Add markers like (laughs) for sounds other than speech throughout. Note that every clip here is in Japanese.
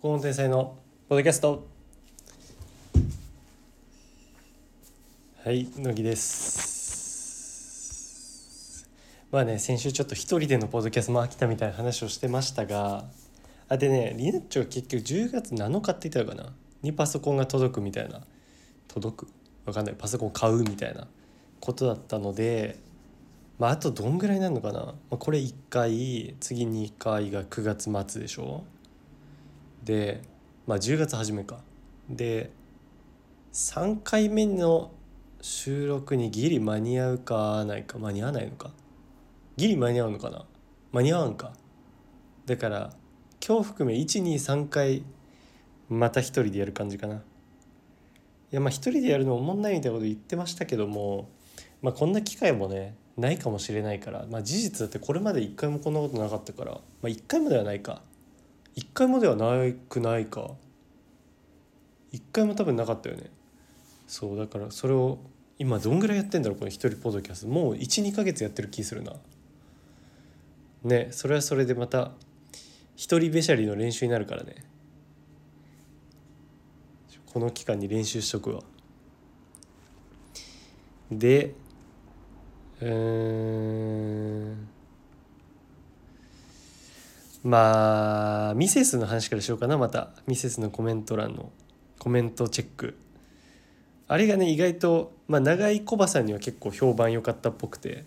国語天才のポッドキャスト。はい乃木です。まあね先週ちょっと一人でのポッドキャストも飽きたみたいな話をしてましたがあでねリナッチョは結局10月7日って言ったのかな？にパソコンが届くみたいな。届く？わかんない。パソコン買うみたいなことだったのでまああとどんぐらいなのかな、まあ、これ1回次2回が9月末でしょ？でまあ10月初めか。で3回目の収録にギリ間に合うかないか。間に合わないのか。ギリ間に合うのかな。間に合わんか。だから今日含め123回また一人でやる感じかな。いやまあ一人でやるのおもんないみたいなこと言ってましたけどもまあこんな機会もねないかもしれないからまあ事実だってこれまで一回もこんなことなかったからまあ一回もではないか。一回もではないくないか。一回も多分なかったよね。そうだからそれを今どんぐらいやってんだろうこの一人ポッドキャスト。もう12ヶ月やってる気するな。ねそれはそれでまた一人べしゃりの練習になるからね。この期間に練習しとくわ。でうん。まあミセスの話からしようかなまたミセスのコメント欄のコメントチェックあれがね意外と、まあ、長井コバさんには結構評判良かったっぽくて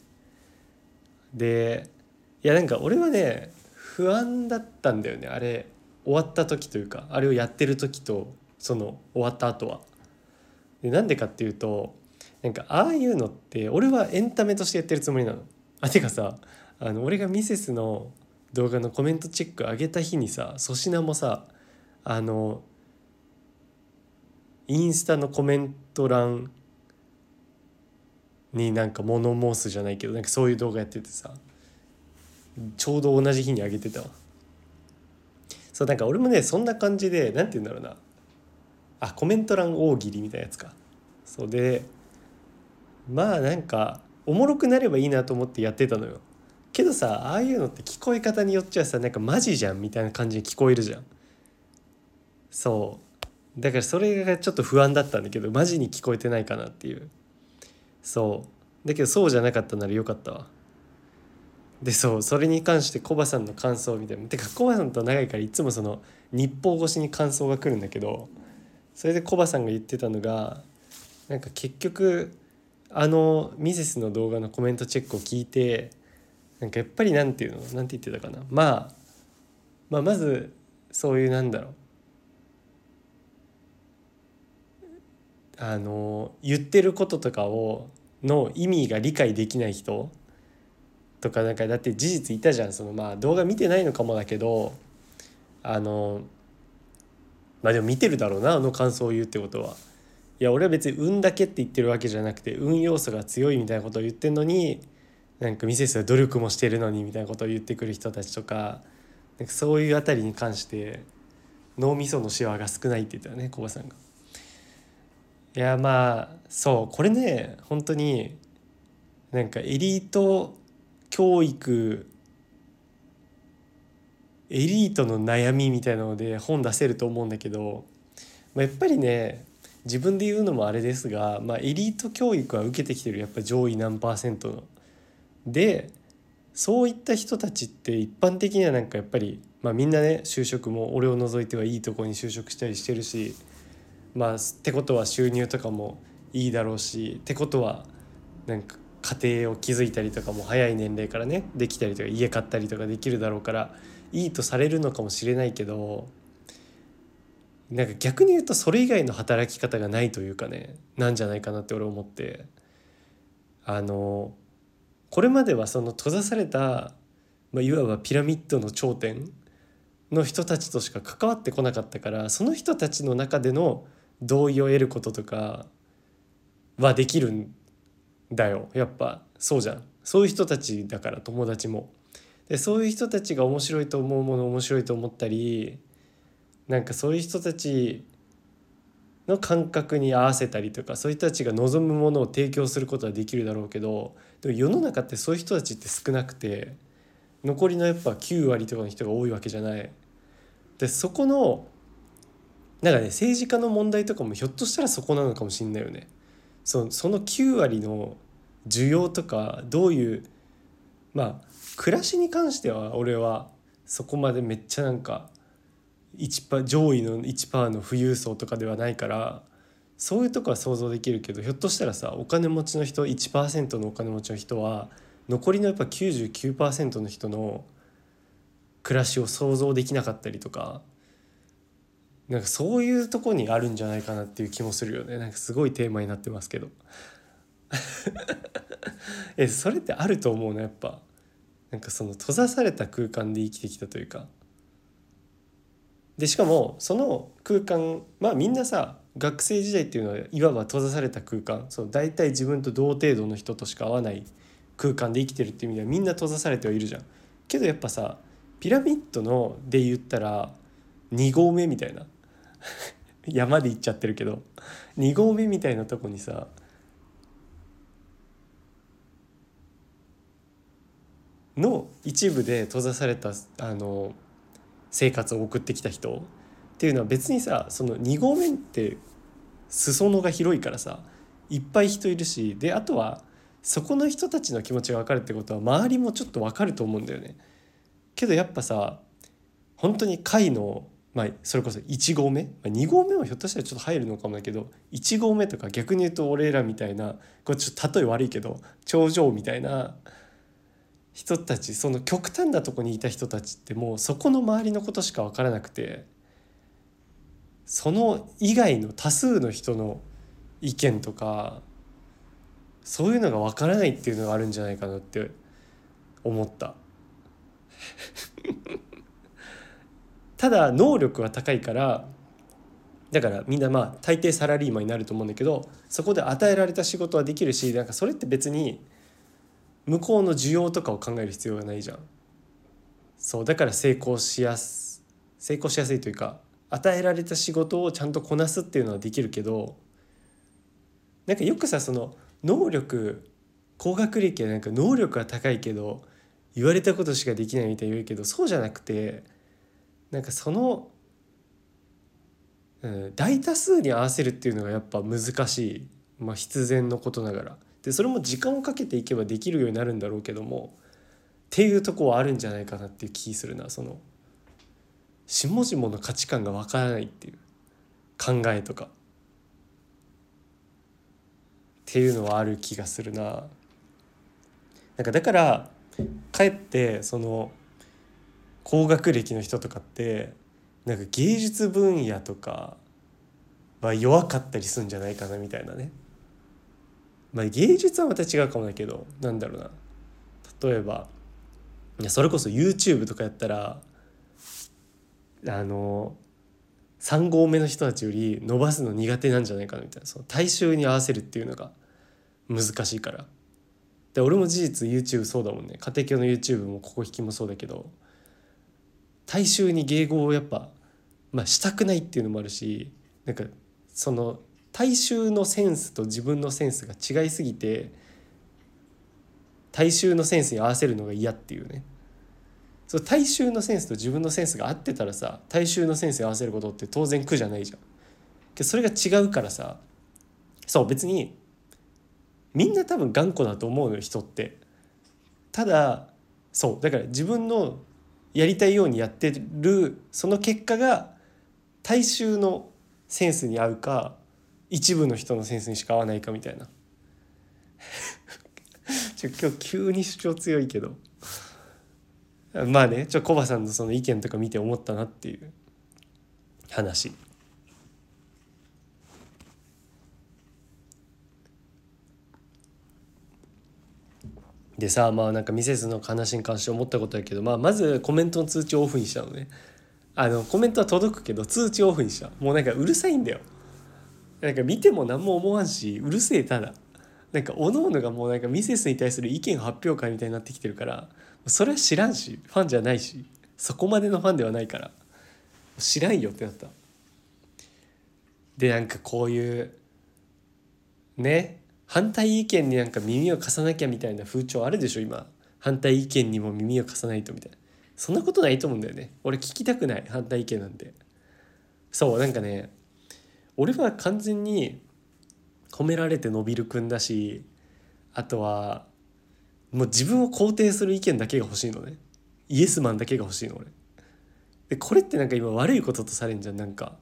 でいやなんか俺はね不安だったんだよねあれ終わった時というかあれをやってる時とその終わった後は。でなんでかっていうとなんかああいうのって俺はエンタメとしてやってるつもりなの。あてかさあの俺がミセスの動画のコメントチェック上げた日にさ粗品もさあのインスタのコメント欄になんか物申すじゃないけどなんかそういう動画やっててさちょうど同じ日に上げてたわ。そうなんか俺もねそんな感じでなんて言うんだろうな。あコメント欄大喜利みたいなやつか。そうでまあなんかおもろくなればいいなと思ってやってたのよ。けどさああいうのって聞こえ方によっちゃさなんかマジじゃんみたいな感じに聞こえるじゃん。そう。だからそれがちょっと不安だったんだけどマジに聞こえてないかなっていう。そう。だけどそうじゃなかったならよかったわ。でそう。それに関してコバさんの感想みたいな。てかコバさんと長いからいつもその日報越しに感想が来るんだけどそれでコバさんが言ってたのがなんか結局あのミセスの動画のコメントチェックを聞いてなんかやっぱりなんていうの？なんて言ってたかな、まあ、まあまずそういうなんだろう。あの言ってることとかをの意味が理解できない人とかなんかだって事実いたじゃん。そのまあ動画見てないのかもだけどあのまあでも見てるだろうなあの感想を言うってことは。いや俺は別に運だけって言ってるわけじゃなくて運要素が強いみたいなことを言ってんのになんかミセスは努力もしてるのにみたいなことを言ってくる人たちとかなんかそういうあたりに関して脳みそのシワが少ないって言ったよねコバさんが。いやまあそうこれね本当になんかエリート教育エリートの悩みみたいなので本出せると思うんだけど、まあ、やっぱりね自分で言うのもあれですが、まあ、エリート教育は受けてきてるやっぱ上位何パーセントの。でそういった人たちって一般的にはなんかやっぱり、まあ、みんなね就職も俺を除いてはいいとこに就職したりしてるしまあってことは収入とかもいいだろうしってことはなんか家庭を築いたりとかも早い年齢からねできたりとか家買ったりとかできるだろうからいいとされるのかもしれないけどなんか逆に言うとそれ以外の働き方がないというかねなんじゃないかなって俺思ってあのこれまではその閉ざされた、まあ、いわばピラミッドの頂点の人たちとしか関わってこなかったからその人たちの中での同意を得ることとかはできるんだよやっぱそうじゃんそういう人たちだから友達も。でそういう人たちが面白いと思うもの面白いと思ったりなんかそういう人たちの感覚に合わせたりとかそういう人たちが望むものを提供することはできるだろうけどでも世の中ってそういう人たちって少なくて残りのやっぱ9割とかの人が多いわけじゃない。でそこのだかね政治家の問題とかもひょっとしたらそこなのかもしんないよね。そその9割の需要とかどういうまあ暮らしに関しては俺はそこまでめっちゃなんか1上位の1%の富裕層とかではないからそういうとこは想像できるけどひょっとしたらさお金持ちの人1%のお金持ちの人は残りのやっぱ99%の人の暮らしを想像できなかったりとかなんかそういうとこにあるんじゃないかなっていう気もするよね。なんかすごいテーマになってますけど。(laughs) えそれってあると思うの？やっぱ。なんかその閉ざされた空間で生きてきたというか。でしかもその空間まあみんなさ学生時代っていうのはいわば閉ざされた空間。そう大体自分と同程度の人としか会わない空間で生きてるっていう意味ではみんな閉ざされてはいるじゃん。けどやっぱさピラミッドので言ったら2合目みたいな。山で行っちゃってるけど2合目みたいなとこにさの一部で閉ざされたあの生活を送ってきた人。っていうのは別にさその2合目って裾野が広いからさいっぱい人いるしであとはそこの人たちの気持ちが分かるってことは周りもちょっと分かると思うんだよね。けどやっぱさ本当に会のまあ、それこそ1合目、まあ、2合目はひょっとしたらちょっと入るのかもだけど1合目とか逆に言うと俺らみたいなこれちょっと例え悪いけど頂上みたいな人たちその極端なとこにいた人たちってもうそこの周りのことしか分からなくてその以外の多数の人の意見とかそういうのが分からないっていうのがあるんじゃないかなって思った。(laughs) ただ能力は高いからだからみんなまあ大抵サラリーマンになると思うんだけどそこで与えられた仕事はできるしなんかそれって別に向こうの需要とかを考える必要がないじゃん。そうだから成功しやす成功しやすいというか与えられた仕事をちゃんとこなすっていうのはできるけどなんかよくさその能力高学歴はなんか能力は高いけど言われたことしかできないみたいに言うけどそうじゃなくてなんかその、うん、大多数に合わせるっていうのがやっぱ難しい、まあ、必然のことながら。でそれも時間をかけていけばできるようになるんだろうけどもっていうとこはあるんじゃないかなっていう気するなその。下々の価値観がわからないっていう考えとかっていうのはある気がするな。なんかだからかえってその高学歴の人とかってなんか芸術分野とかは弱かったりするんじゃないかなみたいなね。まあ芸術はまた違うかもだけどなんだろうな例えばいやそれこそ YouTube とかやったらあの3合目の人たちより伸ばすの苦手なんじゃないかなみたいなその大衆に合わせるっていうのが難しいから。で俺も事実 YouTube そうだもんね家庭教の YouTube もここ引きもそうだけど大衆に迎合をやっぱ、まあ、したくないっていうのもあるしなんかその大衆のセンスと自分のセンスが違いすぎて大衆のセンスに合わせるのが嫌っていうねその大衆のセンスと自分のセンスが合ってたらさ大衆のセンスに合わせることって当然苦じゃないじゃん。けどそれが違うからさそう別にみんな多分頑固だと思うよ人って。ただそうだから自分のやりたいようにやってるその結果が大衆のセンスに合うか一部の人のセンスにしか合わないかみたいな (laughs) ちょ今日急に主張強いけどまあねちょコバさんのその意見とか見て思ったなっていう話。でさまあなんかミセスの話に関して思ったことやけど、まあ、まずコメントの通知をオフにしたのね。あのコメントは届くけど通知オフにしたもうなんかうるさいんだよ。なんか見ても何も思わんしうるせえただ。なんかおのおのがもうなんかミセスに対する意見発表会みたいになってきてるからそれは知らんしファンじゃないしそこまでのファンではないから。知らんよってなった。でなんかこういうね反対意見になんか耳を貸さなきゃみたいな風潮あるでしょ今。反対意見にも耳を貸さないとみたいな。そんなことないと思うんだよね。俺聞きたくない反対意見なんて。そうなんかね俺は完全に褒められて伸びる君だしあとはもう自分を肯定する意見だけが欲しいのね。イエスマンだけが欲しいの俺。でこれってなんか今悪いこととされんじゃん。なんか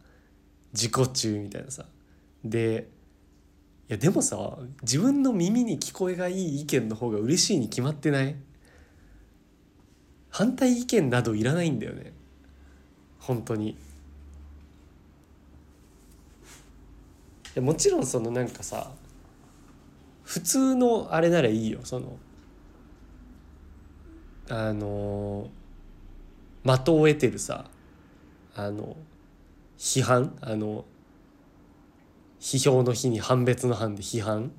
自己中みたいなさ。でいやでもさ自分の耳に聞こえがいい意見の方が嬉しいに決まってない？反対意見などいらないんだよね。本当に。いやもちろんそのなんかさ普通のあれならいいよ。そのあの的を得てるさあの批判あの批評の日に判別の判で批判。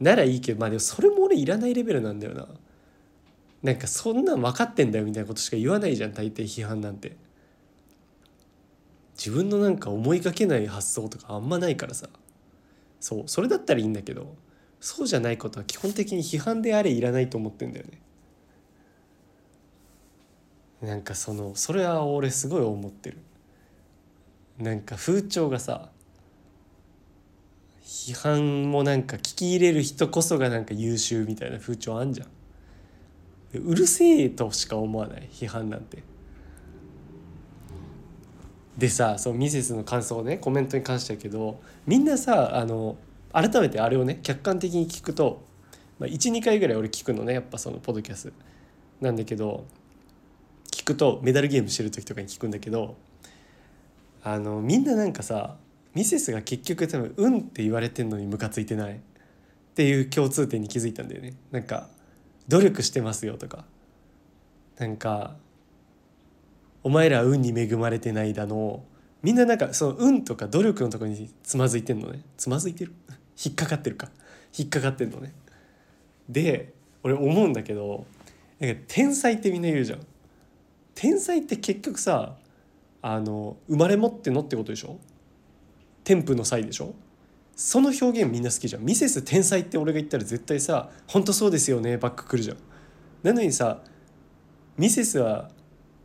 ならいいけどまあでもそれも俺いらないレベルなんだよな。なんかそんなん分かってんだよみたいなことしか言わないじゃん大抵批判なんて。自分のなんか思いがけない発想とかあんまないからさ。そうそれだったらいいんだけどそうじゃないことは基本的に批判であれいらないと思ってんだよね。なんかそのそれは俺すごい思ってる。なんか風潮がさ批判もなんか聞き入れる人こそがなんか優秀みたいな風潮あんじゃん。うるせえとしか思わない批判なんて。でさそうミセスの感想をねコメントに関してだけどみんなさあの改めてあれをね客観的に聞くと、まあ、12回ぐらい俺聞くのねやっぱそのポドキャスなんだけどくとメダルゲームしてる時とかに聞くんだけどあのみんななんかさミセスが結局多分「うん」って言われてんのにムカついてない？っていう共通点に気づいたんだよね。なんか努力してますよとか。なんかお前ら運に恵まれてないだの。みんななんかその運とか努力のとこにつまずいてんのね。つまずいてる？(laughs) 引っかかってるか。引っかかってんのね。で俺思うんだけどなんか天才ってみんな言うじゃん。天才って結局さあの生まれ持ってのってことでしょ？天賦の際でしょ？その表現みんな好きじゃん。ミセス天才って俺が言ったら絶対さ「本当そうですよね」ばっか来るじゃん。なのにさミセスは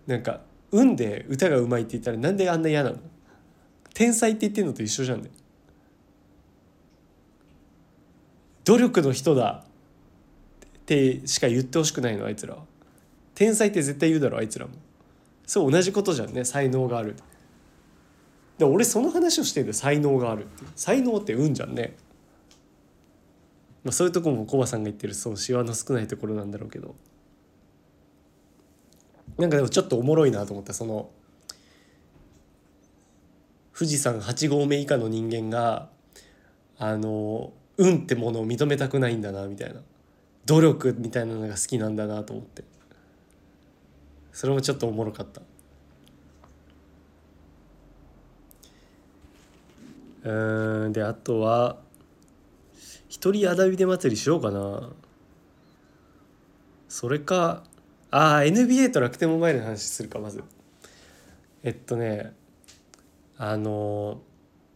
なんか運で歌がうまいって言ったらなんであんな嫌なの？天才って言ってんのと一緒じゃんね。努力の人だ。ってしか言ってほしくないのあいつら天才って絶対言うだろあいつらも。そう同じことじゃんね才能がある。で俺その話をしてる才能がある才能って運じゃんね。まあそういうとこもコバさんが言ってるそうシワの少ないところなんだろうけど。なんかでもちょっとおもろいなと思ったその富士山8合目以下の人間があの運ってものを認めたくないんだなみたいな。努力みたいなのが好きなんだなと思って。それもちょっとおもろかった。うんであとは一人あだびで祭りしようかな。それかああ NBA と楽天モバイルの話するかまず。えっとねあの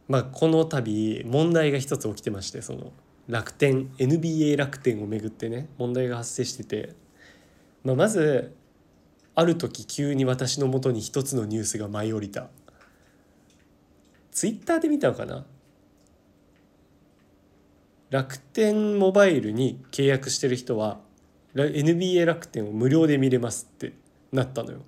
まあこの度問題が一つ起きてましてその楽天 NBA 楽天をめぐってね問題が発生してて、まあ、まずある時急に私のもとに一つのニュースが舞い降りた。ツイッターで見たのかな？楽天モバイルに契約してる人は NBA 楽天を無料で見れますってなったのよ。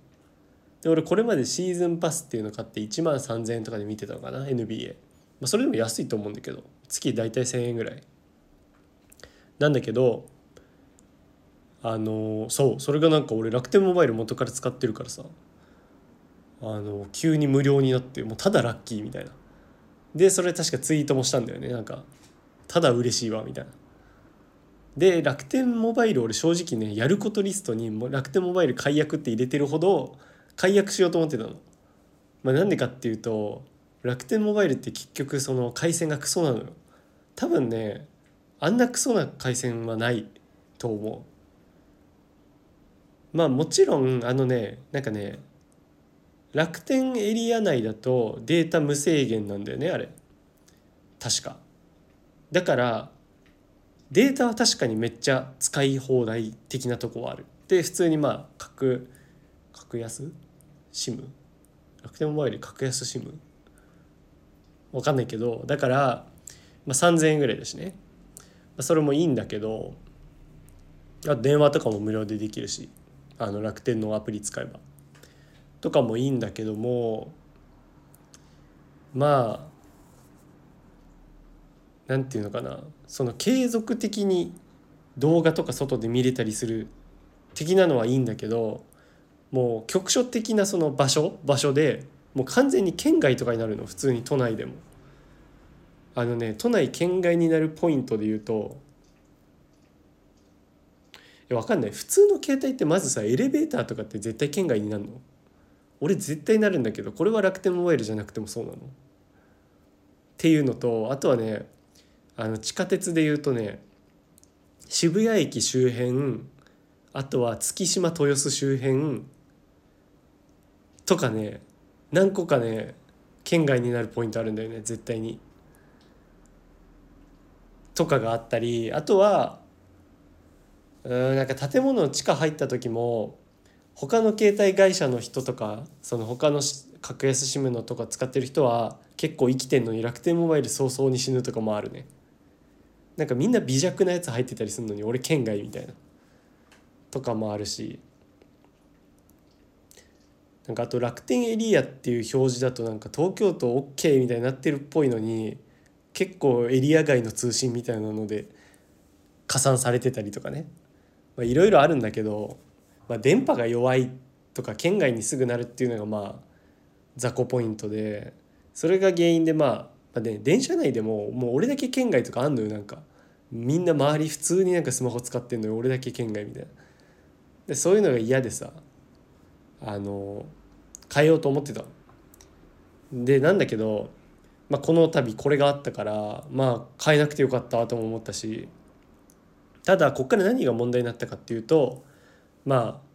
で俺これまでシーズンパスっていうの買って1万3,000円とかで見てたのかな？NBA、まあ、それでも安いと思うんだけど月大体1,000円ぐらい。なんだけどあのそうそれがなんか俺楽天モバイル元から使ってるからさあの急に無料になってもうただラッキーみたいなでそれ確かツイートもしたんだよねなんかただ嬉しいわみたいなで楽天モバイル俺正直ねやることリストに楽天モバイル解約って入れてるほど解約しようと思ってたの。まあ、なんでかっていうと楽天モバイルって結局その回線がクソなのよ。多分ねあんなクソな回線はないと思う。まあもちろんあのねなんかね楽天エリア内だとデータ無制限なんだよねあれ。確か。だからデータは確かにめっちゃ使い放題的なとこはある。で普通にまあ格格安？SIM 楽天モバイル格安 SIM 分かんないけどだから、まあ、3,000円ぐらいだしね、まあ、それもいいんだけどあ電話とかも無料でできるし。あの楽天のアプリ使えば。とかもいいんだけどもまあなんていうのかな。その継続的に動画とか外で見れたりする的なのはいいんだけどもう局所的なその場所場所でもう完全に県外とかになるの。普通に都内でも。あのね都内県外になるポイントで言うと分かんない。普通の携帯ってまずさエレベーターとかって絶対県外になるの？俺絶対なるんだけどこれは楽天モバイルじゃなくてもそうなの？っていうのとあとはねあの地下鉄で言うとね渋谷駅周辺あとは月島豊洲周辺とかね何個かね県外になるポイントあるんだよね絶対に。とかがあったりあとはうんなんか建物の地下入った時も他の携帯会社の人とかその他の格安 SIM のとか使ってる人は結構生きてんのに楽天モバイル早々に死ぬとかもあるね。なんかみんな微弱なやつ入ってたりするのに俺県外みたいな。とかもあるし。なんかあと楽天エリアっていう表示だとなんか東京都 OK みたいになってるっぽいのに結構エリア外の通信みたいなので加算されてたりとかね。いろいろあるんだけど、まあ、電波が弱いとか県外にすぐなるっていうのがまあ雑魚ポイントでそれが原因でまあ、まね、電車内でももう俺だけ県外とかあんのよなんか。みんな周り普通になんかスマホ使ってんのよ俺だけ県外みたいな。でそういうのが嫌でさあの変えようと思ってたでなんだけど、まあ、この度これがあったからまあ変えなくてよかったとも思ったしただこっから何が問題になったかっていうとまあ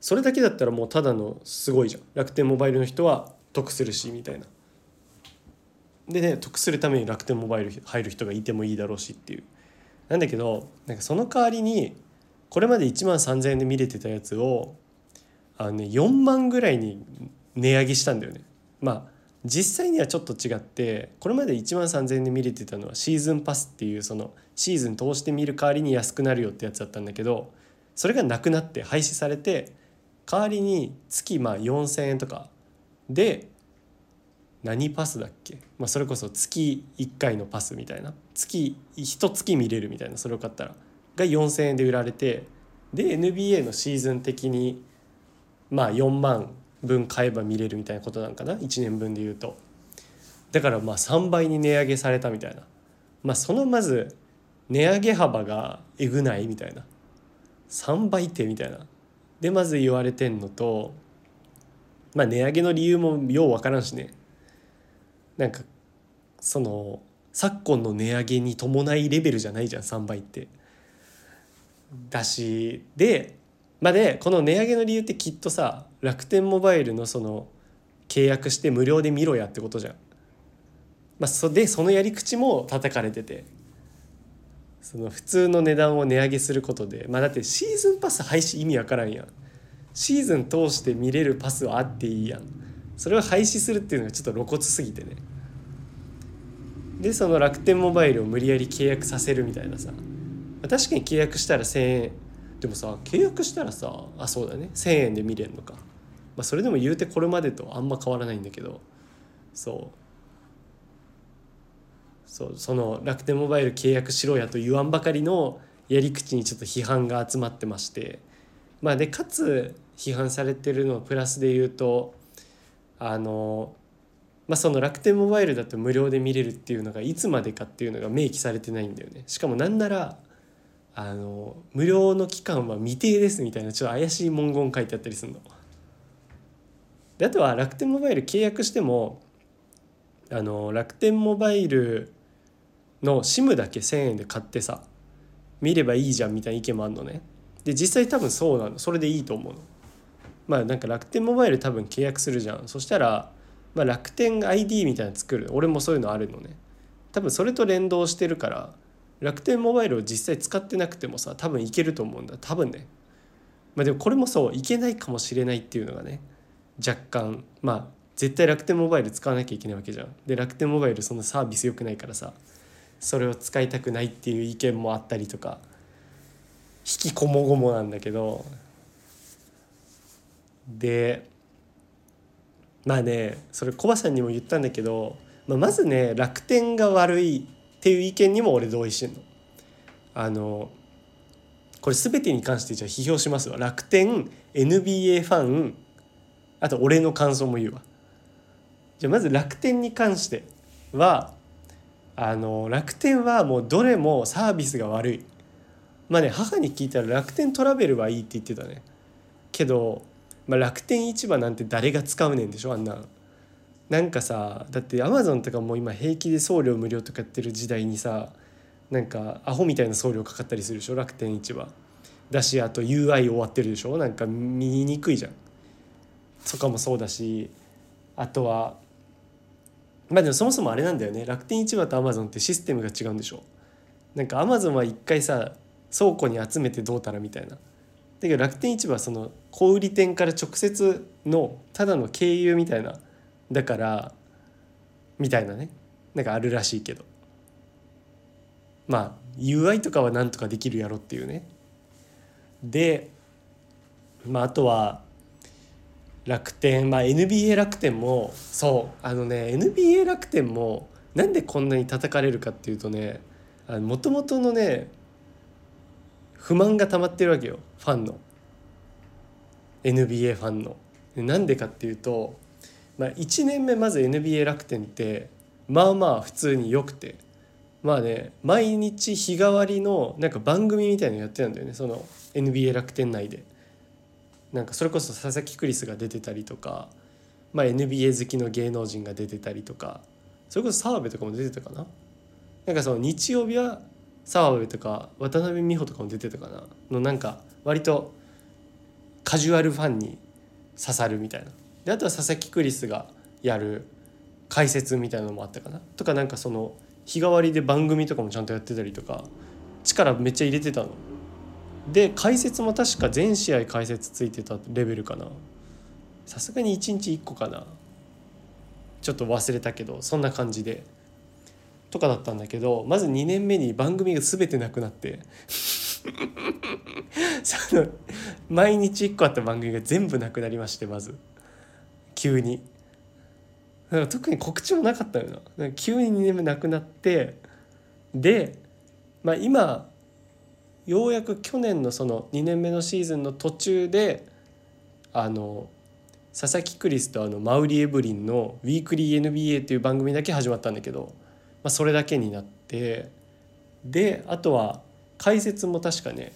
それだけだったらもうただのすごいじゃん楽天モバイルの人は得するしみたいな。でね得するために楽天モバイル入る人がいてもいいだろうしっていう。なんだけどなんかその代わりにこれまで1万3,000円で見れてたやつをあの、ね、4万ぐらいに値上げしたんだよね。まあ実際にはちょっと違ってこれまで1万3,000円で見れてたのはシーズンパスっていうそのシーズン通して見る代わりに安くなるよってやつだったんだけどそれがなくなって廃止されて代わりに月まあ4,000円とかで何パスだっけ、まあ、それこそ月1回のパスみたいな。月1月見れるみたいなそれを買ったら。が4,000円で売られてで NBA のシーズン的にまあ4万分買えば見れるみたいなことなんかな？1年分で言うと。だからまあ3倍に値上げされたみたいな。まあそのまず値上げ幅がえぐないみたいな。3倍ってみたいな。でまず言われてんのとまあ値上げの理由もようわからんしね。なんかその昨今の値上げに伴いレベルじゃないじゃん3倍って。だしでまあでこの値上げの理由ってきっとさ楽天モバイルのその契約して無料で見ろやってことじゃん。まあ、そでそのやり口も叩かれてて。その普通の値段を値上げすることで。まあだってシーズンパス廃止意味わからんやん。シーズン通して見れるパスはあっていいやん。それを廃止するっていうのがちょっと露骨すぎてね。でその楽天モバイルを無理やり契約させるみたいなさ。確かに契約したら1,000円。でもさ契約したらさあそうだね。1,000円で見れんのか、まあ、それでも言うてこれまでとあんま変わらないんだけど。そう。そうその楽天モバイル契約しろやと言わんばかりのやり口にちょっと批判が集まってまして。まあでかつ批判されてるのをプラスで言うとあのまあその楽天モバイルだと無料で見れるっていうのがいつまでかっていうのが明記されてないんだよね。しかもなんならあの無料の期間は未定ですみたいなちょっと怪しい文言書いてあったりするの。であとは楽天モバイル契約してもあの楽天モバイルの SIM だけ1,000円で買ってさ見ればいいじゃんみたいな意見もあるのね。で実際多分そうなのそれでいいと思うの。まあなんか楽天モバイル多分契約するじゃんそしたら、まあ、楽天 ID みたいなの作る俺もそういうのあるのね。多分それと連動してるから楽天モバイルを実際使ってなくてもさ多分いけると思うんだ多分ねまあでもこれもそういけないかもしれないっていうのがね若干まあ絶対楽天モバイル使わなきゃいけないわけじゃん。で楽天モバイルそんなサービス良くないからさそれを使いたくないっていう意見もあったりとか引きこもごもなんだけどでまあねそれコバさんにも言ったんだけど、まあ、まずね楽天が悪いっていう意見にも俺同意してんの。あのこれ全てに関してじゃあ批評しますわ。楽天 NBA ファンあと俺の感想も言うわ。じゃあまず楽天に関してはあの楽天はもうどれもサービスが悪い。まあね母に聞いたら楽天トラベルはいいって言ってたね。けど、まあ、楽天市場なんて誰が使うねんでしょあんななんかさだってアマゾンとかも今平気で送料無料とかやってる時代にさなんかアホみたいな送料かかったりするでしょ？楽天市場。だしあと UI 終わってるでしょ？なんか見にくいじゃん。とかもそうだしあとはまあでもそもそもあれなんだよね。楽天市場とアマゾンってシステムが違うんでしょ？なんかアマゾンは一回さ倉庫に集めてどうたらみたいな。だけど楽天市場はその小売店から直接のただの経由みたいなだからみたいなね。なんかあるらしいけど。まあ UI とかはなんとかできるやろっていうね。で、まあ、あとは楽天まあ NBA 楽天もそうあのね NBA 楽天もなんでこんなに叩かれるかっていうとねもともとのね不満が溜まってるわけよファンの。NBA ファンの。なんでかっていうと、まあ、1年目まず NBA 楽天ってまあまあ普通に良くて。まあね毎日日替わりのなんか番組みたいなのやってたんだよねその NBA 楽天内で。なんかそれこそ佐々木クリスが出てたりとか、まあ、NBA 好きの芸能人が出てたりとかそれこそ澤部とかも出てたかな。なんかその日曜日は澤部とか渡辺美穂とかも出てたかな。のなんか割とカジュアルファンに刺さるみたいな。であとは佐々木クリスがやる解説みたいなのもあったかな。とかなんかその日替わりで番組とかもちゃんとやってたりとか力めっちゃ入れてたの。で解説も確か全試合解説ついてたレベルかな。さすがに1日1個かな。ちょっと忘れたけどそんな感じで。とかだったんだけどまず2年目に番組が全てなくなって。(laughs) その毎日1個あった番組が全部なくなりましてまず。急に。だか特に告知もなかったよ。な急に2年目なくなってでまあ今ようやく去年のその2年目のシーズンの途中であの佐々木クリスとあのマウリ・エブリンの「ウィークリー NBA」っていう番組だけ始まったんだけど、まあ、それだけになってであとは解説も確かね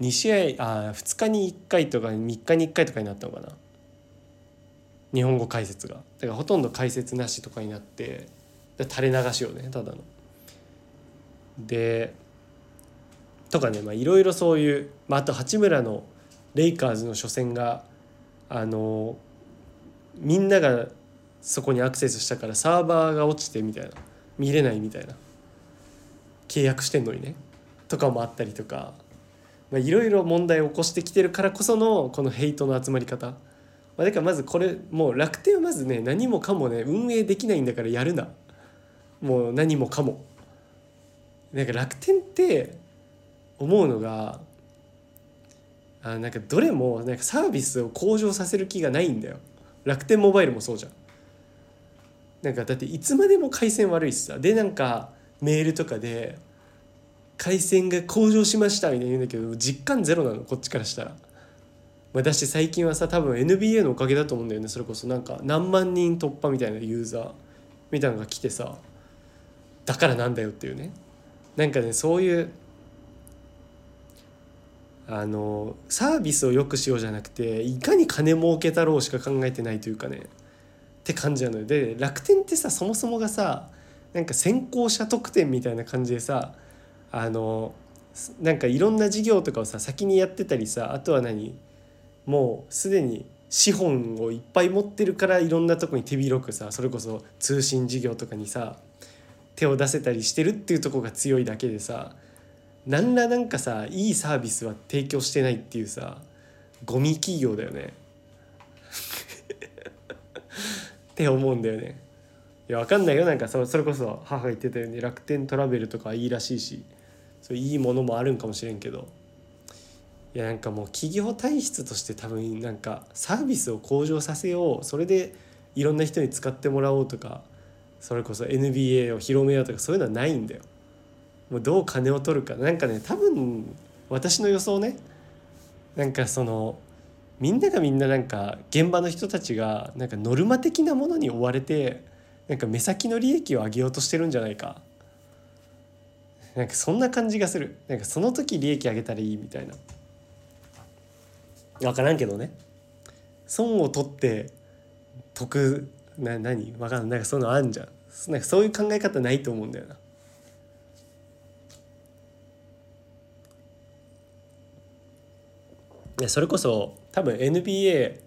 2試合あ2日に1回とか3日に1回とかになったのかな。日本語解説が。だからほとんど解説なしとかになって垂れ流しをねただの。でとかねいろいろそういう、まあ、あと八村のレイカーズの初戦があのみんながそこにアクセスしたからサーバーが落ちてみたいな。見れないみたいな。契約してんのにね。とかもあったりとか。いろいろ問題を起こしてきてるからこそのこのヘイトの集まり方、まあ、だからまずこれもう楽天はまずね何もかもね運営できないんだからやるなもう何もかも。なんか楽天って思うのがあなんかどれもなんかサービスを向上させる気がないんだよ楽天モバイルもそうじゃんなんかだっていつまでも回線悪いしさでなんかメールとかで回線が向上しましたみたいな言うんだけど実感ゼロなのこっちからしたら。まあ、だし最近はさ多分 NBA のおかげだと思うんだよね。それこそなんか何万人突破みたいなユーザーみたいなのが来てさだからなんだよっていうね。なんかねそういうあのサービスを良くしようじゃなくていかに金儲けたろうしか考えてないというかねって感じなのよ。で楽天ってさそもそもがさなんか先行者特典みたいな感じでさあのなんかいろんな事業とかをさ先にやってたりさあとは何？もうすでに資本をいっぱい持ってるからいろんなとこに手広くさそれこそ通信事業とかにさ手を出せたりしてるっていうとこが強いだけでさ何らなんかさいいサービスは提供してないっていうさゴミ企業だよね。(laughs) って思うんだよね。いやわかんないよ。なんかそそれこそ母が言ってたように楽天トラベルとかいいらしいしそういいものもあるんかもしれんけど。いやなんかもう企業体質として多分なんかサービスを向上させようそれでいろんな人に使ってもらおうとかそれこそ NBA を広めようとかそういうのはないんだよ。もうどう金を取るか。なんかね多分私の予想ねなんかそのみんながみんななんか現場の人たちがなんかノルマ的なものに追われてなんか目先の利益を上げようとしてるんじゃないか。なんかそんな感じがする。なんかその時利益上げたらいいみたいな。分からんけどね。損を取って得な何？分かんなんかそういうのあんじゃん。なんかそういう考え方ないと思うんだよな。それこそ多分 NBA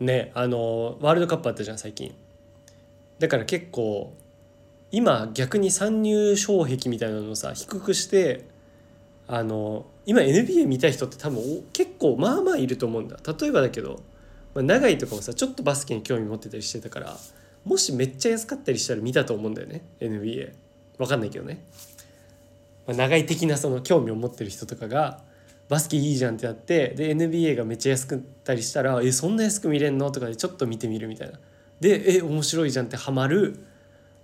ねあのワールドカップあったじゃん最近。だから結構今逆に参入障壁みたいなのをさ低くしてあの今 NBA 見たい人って多分結構まあまあいると思うんだ。例えばだけど、まあ、長井とかもさちょっとバスケに興味持ってたりしてたからもしめっちゃ安かったりしたら見たと思うんだよね NBA わかんないけどね、まあ、長井的なその興味を持ってる人とかがバスケいいじゃんってやってで NBA がめっちゃ安くったりしたら「えそんな安く見れんの?」とかでちょっと見てみるみたいな。で「え面白いじゃん」ってハマる。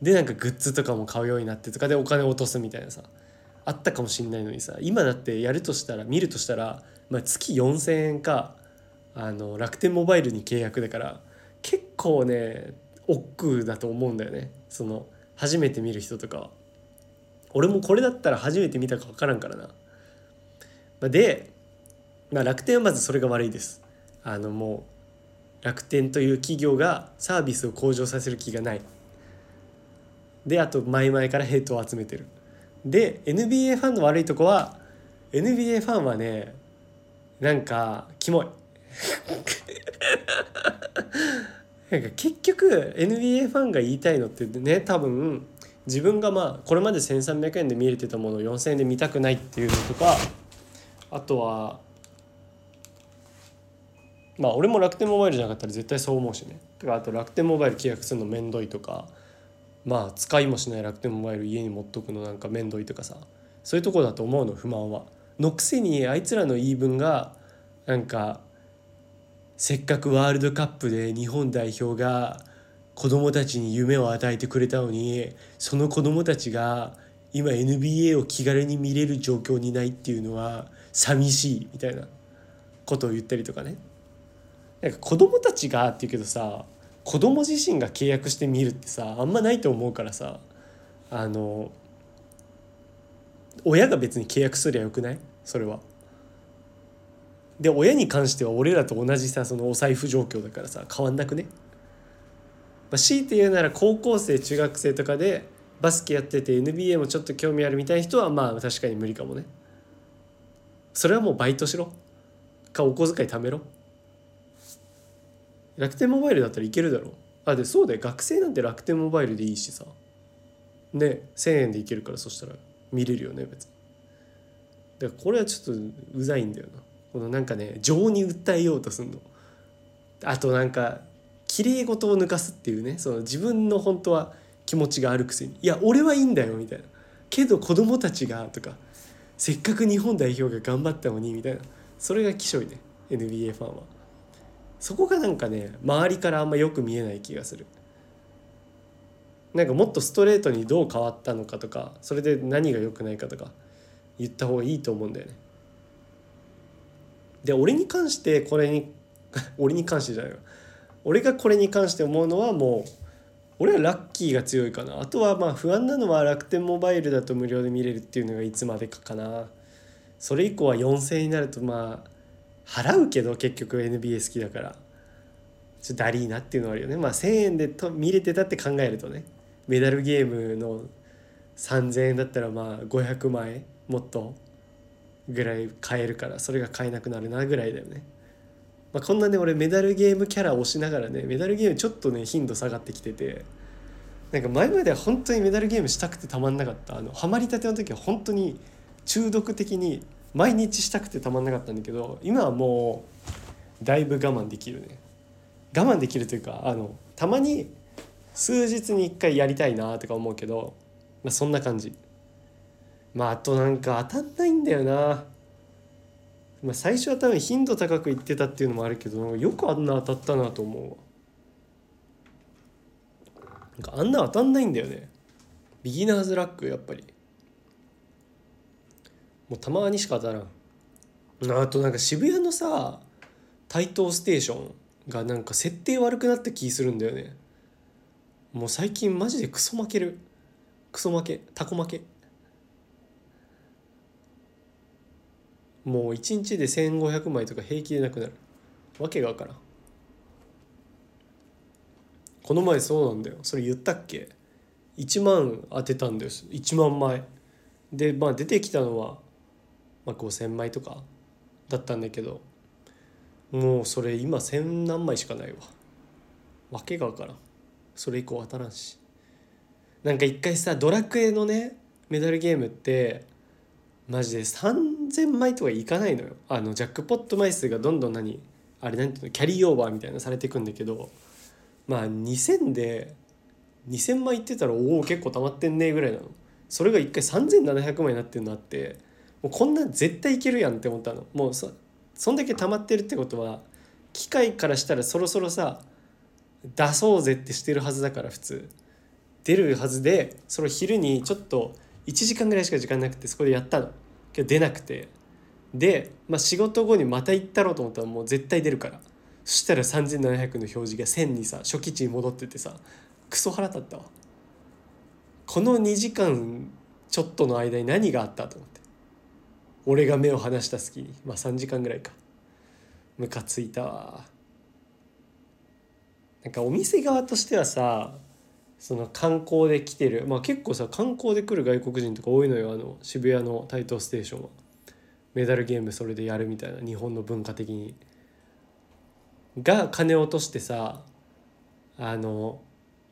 でなんかグッズとかも買うようになってとかでお金落とすみたいなさ。あったかもしんないのにさ今だってやるとしたら見るとしたら、まあ、月4,000円かあの楽天モバイルに契約だから結構ね億劫だと思うんだよねその初めて見る人とか俺もこれだったら初めて見たか分からんからな。まで、まあ、楽天はまずそれが悪いです。あのもう楽天という企業がサービスを向上させる気がない。であと前々からヘイトを集めてる。で NBA ファンの悪いとこは NBA ファンはねなんかキモい。(laughs) なんか結局 NBA ファンが言いたいのってね多分自分がまあこれまで1,300円で見れてたものを4,000円で見たくないっていうのとかあとはまあ俺も楽天モバイルじゃなかったら絶対そう思うしねあと楽天モバイル契約するのめんどいとかまあ使いもしない楽天モバイル家に持っとくのなんかめんどいとかさそういうとこだと思うの不満は。のくせにあいつらの言い分がなんかせっかくワールドカップで日本代表が子供たちに夢を与えてくれたのにその子供たちが今 NBA を気軽に見れる状況にないっていうのは寂しいみたいなことを言ったりとかねなんか子供たちがって言うけどさ子供自身が契約して見るってさあんまないと思うからさあの親が別に契約すりゃよくない？それは。で親に関しては俺らと同じさそのお財布状況だからさ変わんなくね、まあ、強いて言うなら高校生中学生とかでバスケやってて NBA もちょっと興味あるみたいな人はまあ確かに無理かもね。それはもうバイトしろ。かお小遣い貯めろ。楽天モバイルだったらいけるだろう。あでそうだよ。学生なんて楽天モバイルでいいしさ。ね1,000円でいけるからそしたら見れるよね別に。だからこれはちょっとうざいんだよな。このなんかね情に訴えようとすんの。あとなんか綺麗事を抜かすっていうね。その自分の本当は気持ちがあるくせに「いや俺はいいんだよ」みたいな「けど子供たちが」とかせっかく日本代表が頑張ったのにみたいな。それがきしょいね。NBA ファンは。そこがなんかね周りからあんまよく見えない気がする。なんかもっとストレートにどう変わったのかとかそれで何が良くないかとか言った方がいいと思うんだよね。で俺に関してこれに (laughs) 俺に関してじゃないわ。俺がこれに関して思うのはもう俺はラッキーが強いかな。あとはまあ不安なのは楽天モバイルだと無料で見れるっていうのがいつまでかかな。それ以降は4,000円になるとまあ払うけど結局 NBA 好きだから。ちょっとダリーなっていうのはあるよね。まあ1,000円でと見れてたって考えるとね。メダルゲームの3,000円だったらまあ500万円もっとぐらい買えるからそれが買えなくなるなぐらいだよね。まあ、こんなね俺メダルゲームキャラをしながらねメダルゲームちょっとね頻度下がってきててなんか前までは本当にメダルゲームしたくてたまんなかった。あのハマりたての時は本当に中毒的に毎日したくてたまんなかったんだけど今はもうだいぶ我慢できるね。我慢できるというかあのたまに数日に1回やりたいなとか思うけど、まあ、そんな感じ。まああとなんか当たんないんだよな、まあ、最初は多分頻度高くいってたっていうのもあるけどよくあんな当たったなと思うなんかあんな当たんないんだよね。ビギナーズラックやっぱり。もうたまにしか当たらん。あとなんか渋谷のさ台東ステーションがなんか設定悪くなった気するんだよね。もう最近マジでクソ負ける。クソ負け。タコ負け。もう1日で1500枚とか平気でなくなる。わけが分からん。この前そうなんだよ。それ言ったっけ？1万当てたんです1万枚。でまあ出てきたのは、まあ、5,000枚とかだったんだけどもうそれ今1,000何枚しかないわ。わけが分からん。それ以降当たらんし。なんか一回さドラクエのねメダルゲームってマジで3,000枚とかいかないのよ。あのジャックポット枚数がどんどん何あれなんていうのキャリーオーバーみたいなされていくんだけどまあ2,000で2,000枚いってたらおお結構溜まってんねぐらいなの。それが1回3,700枚になってるのあってもうこんな絶対いけるやんって思ったの。もうそそんだけ溜まってるってことは機械からしたらそろそろさ出そうぜってしてるはずだから普通。出るはずでその昼にちょっと1時間ぐらいしか時間なくてそこでやったの。けど出なくて。で、まあ、仕事後にまた行ったろうと思ったらもう絶対出るから。そしたら3700の表示が1000にさ初期値に戻っててさクソ腹立ったわ。この2時間ちょっとの間に何があったと。思って俺が目を離した隙にまあ3時間ぐらいか。ムカついたわ。なんかお店側としてはさその観光で来てるまあ結構さ観光で来る外国人とか多いのよ。あの渋谷の台東ステーションは。メダルゲームそれでやるみたいな日本の文化的に。が金落としてさあの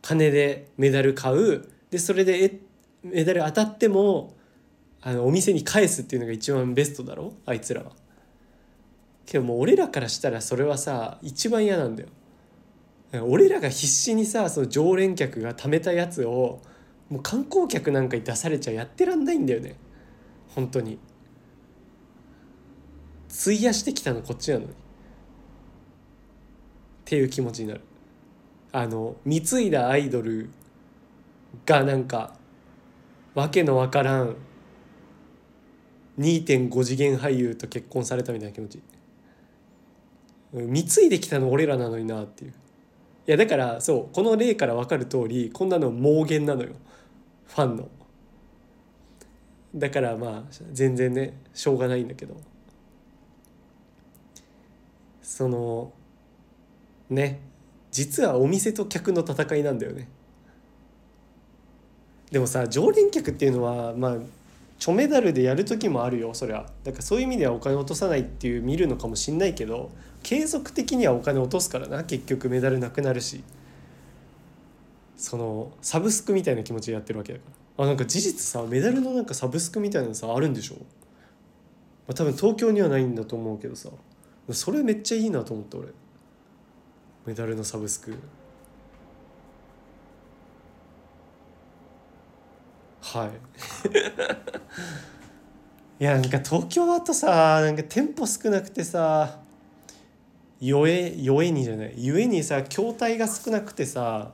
金でメダル買う。でそれでえメダル当たってもあのお店に返すっていうのが一番ベストだろ？あいつらは。けどもう俺らからしたらそれはさ一番嫌なんだよ。俺らが必死にさその常連客が貯めたやつをもう観光客なんかに出されちゃやってらんないんだよね。本当に。費やしてきたのこっちなのに。っていう気持ちになる。あの貢いだアイドルがなんかわけのわからん2.5次元俳優と結婚されたみたいな気持ち。貢いできたの俺らなのになっていう。いやだからそうこの例から分かる通りこんなの妄言なのよ。ファンの。だからまあ全然ねしょうがないんだけど。そのね実はお店と客の戦いなんだよね。でもさ常連客っていうのはまあチョメダルでやる時もあるよそりゃ。だからそういう意味ではお金落とさないっていう見るのかもしんないけど継続的にはお金落とすからな結局メダルなくなるし。そのサブスクみたいな気持ちでやってるわけだから。あなんか事実さメダルのなんかサブスクみたいなのさあるんでしょ、まあ、多分東京にはないんだと思うけどさ。それめっちゃいいなと思った俺。メダルのサブスク。はい。(laughs) いやなんか東京だとさなんか店舗少なくてさゆえゆえにじゃないゆえにさ筐体が少なくてさ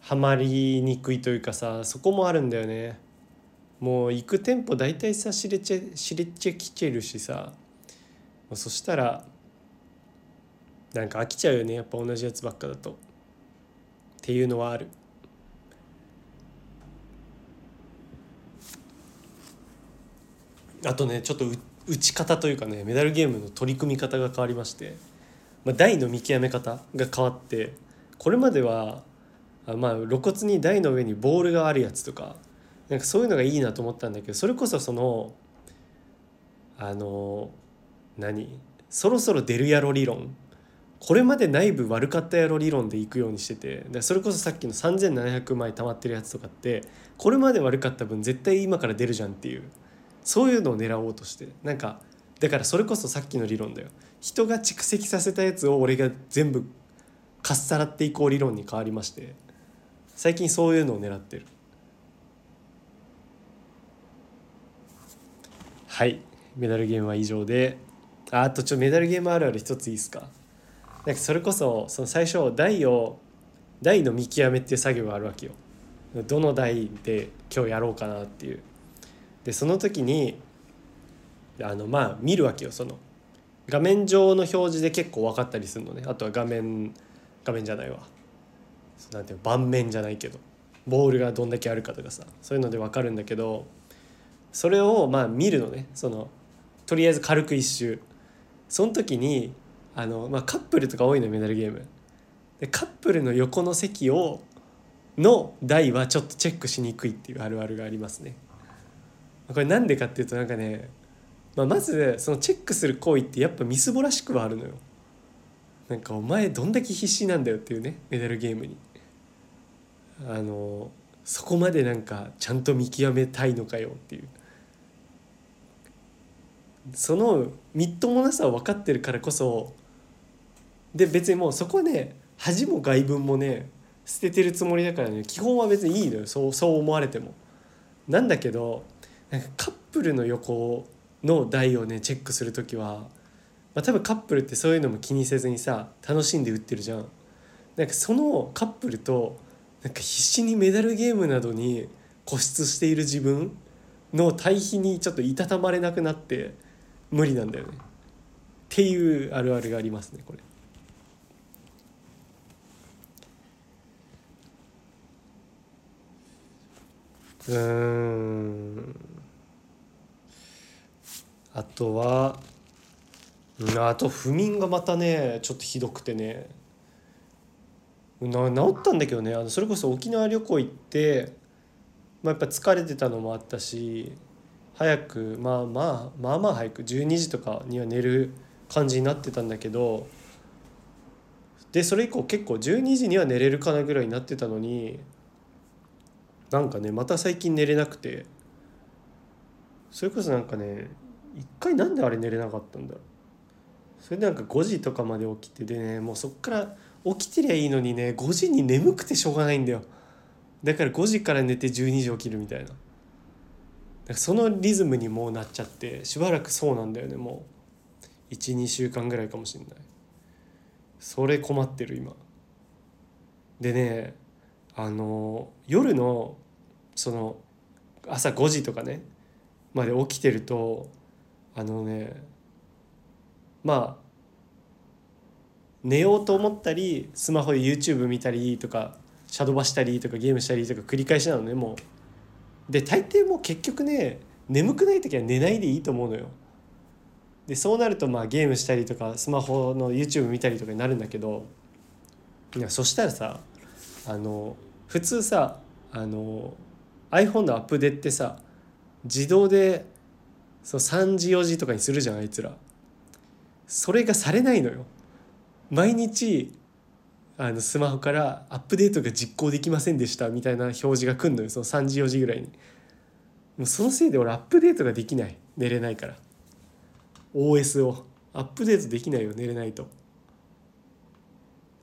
ハマりにくいというかさそこもあるんだよね。もう行く店舗大体さ知れちゃ知れちゃきてるしさ。そしたらなんか飽きちゃうよね。やっぱ同じやつばっかだと。っていうのはある。あとねちょっと打ち方というかねメダルゲームの取り組み方が変わりまして、まあ、台の見極め方が変わってこれまではあまあ露骨に台の上にボールがあるやつとかなんかそういうのがいいなと思ったんだけどそれこそそのあの何そろそろ出るやろ理論。これまで内部悪かったやろ理論でいくようにしててでそれこそさっきの3700枚溜まってるやつとかってこれまで悪かった分絶対今から出るじゃんっていう。そういうのを狙おうとしてなんかだからそれこそさっきの理論だよ。人が蓄積させたやつを俺が全部かっさらっていこう理論に変わりまして最近そういうのを狙ってる。はい。メダルゲームは以上で。ああとちょメダルゲームあるある一ついいですか？なんかそれこそその最初台を台の見極めっていう作業があるわけよ。どの台で今日やろうかなっていう。でその時にあのまあ見るわけよその。画面上の表示で結構分かったりするのね。あとは画面画面じゃないわ。なんていう盤面じゃないけど。ボールがどんだけあるかとかさ。そういうので分かるんだけどそれをまあ見るのね。そのとりあえず軽く一周。その時にあの、まあ、カップルとか多いのメダルゲーム。でカップルの横の席をの台はちょっとチェックしにくいっていうあるあるがありますね。これなんでかっていうとなんかね、まあ、まずそのチェックする行為ってやっぱみすぼらしくはあるのよ。なんかお前どんだけ必死なんだよっていうねメダルゲームに。あのそこまでなんかちゃんと見極めたいのかよっていう。そのみっともなさを分かってるからこそで別にもうそこはね恥も外聞もね捨ててるつもりだからね基本は別にいいのよ。そうそう思われても。なんだけどなんかカップルの横の台をねチェックする時は、まあ、多分カップルってそういうのも気にせずにさ楽しんで打ってるじゃん。なんかそのカップルとなんか必死にメダルゲームなどに固執している自分の対比にちょっといたたまれなくなって無理なんだよねっていうあるあるがありますねこれ。うんあとはあと不眠がまたねちょっとひどくてね。な治ったんだけどねあのそれこそ沖縄旅行行って、まあ、やっぱ疲れてたのもあったし早くまあまあまあまあ早く12時とかには寝る感じになってたんだけどでそれ以降結構12時には寝れるかなぐらいになってたのになんかねまた最近寝れなくて。それこそなんかね一回なんであれ寝れなかったんだろう。それでなんか5時とかまで起きてでねもうそっから起きてりゃいいのにね5時に眠くてしょうがないんだよ。だから5時から寝て12時起きるみたいな。そのリズムにもうなっちゃってしばらくそうなんだよねもう。12週間ぐらいかもしんない。それ困ってる今。でねあの夜のその朝5時とかねまで起きてるとあのねまあ寝ようと思ったりスマホで YouTube 見たりとかシャドバしたりとかゲームしたりとか繰り返しなのねもう。で大抵もう結局ね眠くない時は寝ないでいいと思うのよ。でそうなるとまあゲームしたりとかスマホの YouTube 見たりとかになるんだけどいやそしたらさあの普通さあの iPhone のアップデってさ自動でそう3時4時とかにするじゃんあいつら。それがされないのよ。毎日あのスマホからアップデートが実行できませんでしたみたいな表示が来んのよその3時4時ぐらいに。もうそのせいで俺アップデートができない。寝れないから。OS を。アップデートできないよ寝れないと。っ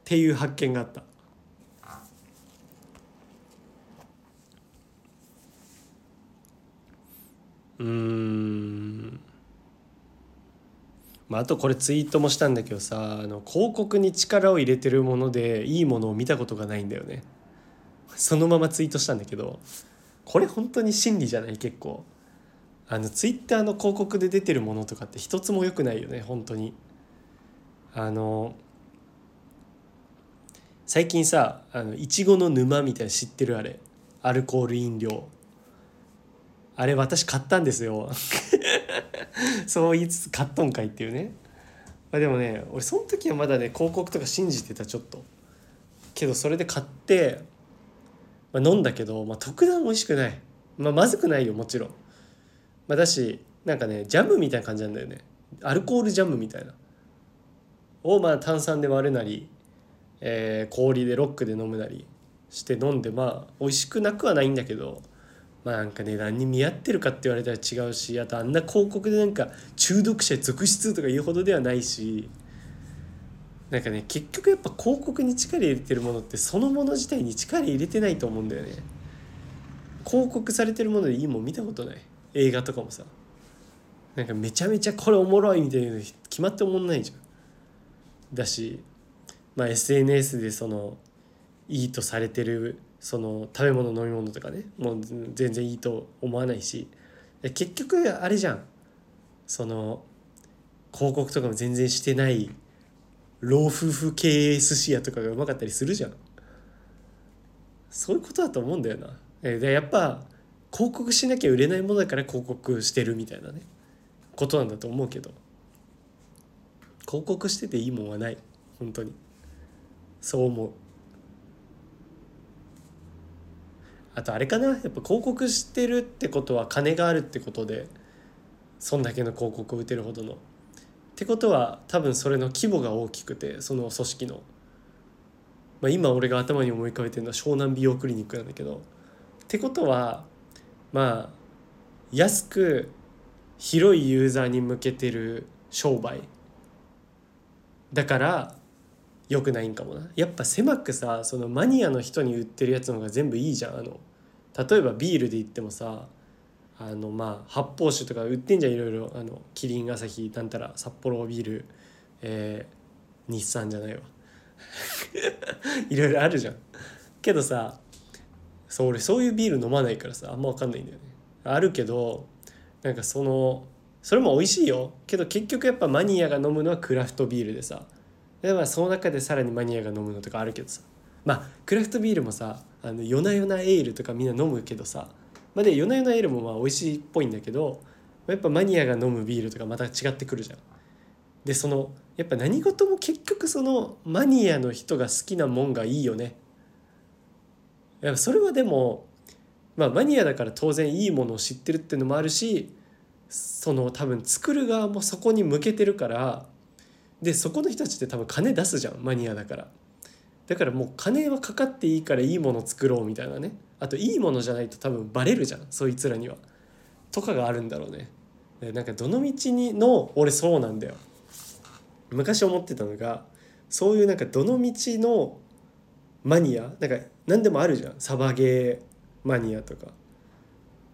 ていう発見があった。うん。まあ、あとこれツイートもしたんだけどさあの広告に力を入れてるものでいいものを見たことがないんだよね。(laughs) そのままツイートしたんだけどこれ本当に真理じゃない？結構。あのツイッターの広告で出てるものとかって一つも良くないよね本当に。あの最近さあのいちごの沼みたいな知ってるあれ？アルコール飲料。あれ私買ったんですよ。(laughs) そう言いつつ買っとんかいっていうね、まあ、でもね俺その時はまだね広告とか信じてたちょっと。けどそれで買って、まあ、飲んだけど、まあ、特段美味しくない、まあ、まずくないよもちろん、まあ、だしなんかねジャムみたいな感じなんだよね。アルコールジャムみたいな。をまあ炭酸で割るなり、えー、氷でロックで飲むなりして飲んでまあ美味しくなくはないんだけどまあなんか値段に見合ってるかって言われたら違うしあとあんな広告でなんか中毒者続出とか言うほどではないしなんかね結局やっぱ広告に力入れてるものってそのもの自体に力入れてないと思うんだよね。広告されてるものでいいもん見たことない。映画とかもさ。なんかめちゃめちゃこれおもろいみたいな決まっておもんないじゃん。だしまあ SNS でそのいいとされてるその食べ物飲み物とかねもう全然いいと思わないし結局あれじゃん。その広告とかも全然してない老夫婦経営寿司屋とかがうまかったりするじゃん。そういうことだと思うんだよな。でやっぱ広告しなきゃ売れないものだから広告してるみたいなねことなんだと思うけど。広告してていいもんはない。本当に。そう思う。あとあれかな？やっぱ広告してるってことは金があるってことでそんだけの広告を打てるほどの。ってことは多分それの規模が大きくてその組織の、まあ、今俺が頭に思い浮かべてるのは湘南美容クリニックなんだけど。ってことはまあ安く広いユーザーに向けてる商売。だから良くないんかもな。やっぱ狭くさそのマニアの人に売ってるやつの方が全部いいじゃんあの。例えばビールで言ってもさあのまあ発泡酒とか売ってんじゃんいろいろ。あのキリン朝日なんたら札幌ビール、えー、日産じゃないわ。(laughs) いろいろあるじゃん。けどさそう俺そういうビール飲まないからさあんま分かんないんだよね。あるけどなんかそのそれも美味しいよ。けど結局やっぱマニアが飲むのはクラフトビールでさ。でまあその中でさらにマニアが飲むのとかあるけどさ。まあクラフトビールもさあの夜な夜なエールとかみんな飲むけどさまあ、で夜な夜なエールもまあ美味しいっぽいんだけどやっぱマニアが飲むビールとかまた違ってくるじゃん。でそのやっぱ何事も結局そのマニアの人が好きなもんがいいよね。やそれはでもまあマニアだから当然いいものを知ってるっていうのもあるしその多分作る側もそこに向けてるからでそこの人たちって多分金出すじゃんマニアだからだからもう金はかかっていいからいいもの作ろうみたいなね。あといいものじゃないと多分バレるじゃんそいつらには。とかがあるんだろうね。なんかどの道にの俺そうなんだよ。昔思ってたのがそういうなんかどの道のマニアなんか何でもあるじゃん。サバゲーマニアとか。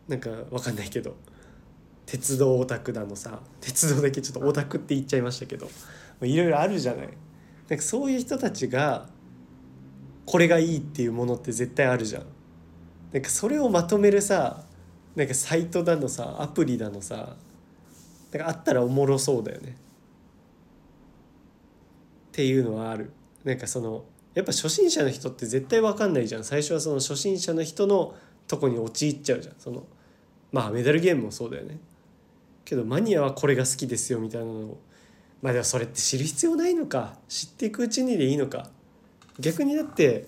なんかわかんないけど。鉄道オタクだのさ。鉄道だけちょっとオタクって言っちゃいましたけど。いろいろあるじゃない。なんかそういう人たちがこれがいいっていうものって絶対あるじゃん。なんかそれをまとめるさなんかサイトだのさアプリだのさなんかあったらおもろそうだよね。っていうのはある。なんかそのやっぱ初心者の人って絶対分かんないじゃん。最初はその初心者の人のとこに陥っちゃうじゃん。そのまあメダルゲームもそうだよね。けどマニアはこれが好きですよみたいなのをまあでもそれって知る必要ないのか知っていくうちにでいいのか。逆にだって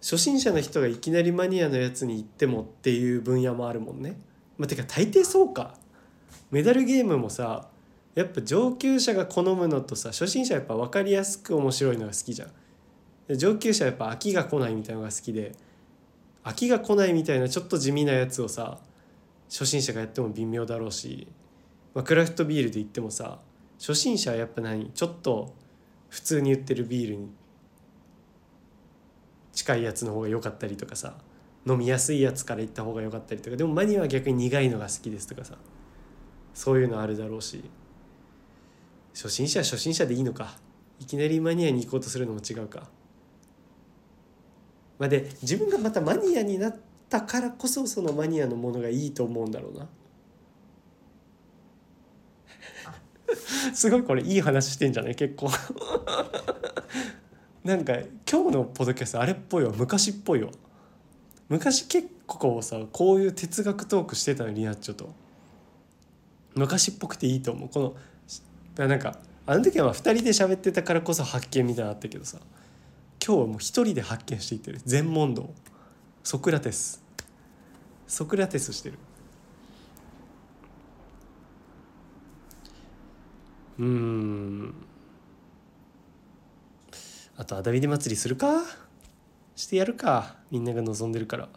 初心者の人がいきなりマニアのやつに行ってもっていう分野もあるもんね。まあ、てか大抵そうか。メダルゲームもさやっぱ上級者が好むのとさ初心者やっぱ分かりやすく面白いのが好きじゃん。上級者はやっぱ飽きが来ないみたいなのが好きで飽きが来ないみたいなちょっと地味なやつをさ初心者がやっても微妙だろうし、まあ、クラフトビールで言ってもさ初心者はやっぱ何？ちょっと普通に売ってるビールに近いやつの方が良かったりとかさ飲みやすいやつから行った方が良かったりとかでもマニアは逆に苦いのが好きですとかさそういうのあるだろうし初心者は初心者でいいのかいきなりマニアに行こうとするのも違うか。まあ、で自分がまたマニアになったからこそそのマニアのものがいいと思うんだろうな。(laughs) すごいこれいい話してんじゃない？結構なんか今日のポッドキャストあれっぽいわ。昔っぽいわ昔結構さこういう哲学トークしてたのリナッチョと。昔っぽくていいと思う。このなんかあの時は2人で喋ってたからこそ発見みたいなのあったけどさ。今日はもう一人で発見していってる。全問答。ソクラテス。ソクラテスしてる。うん。あとアダビデ祭りするか？してやるかみんなが望んでるから。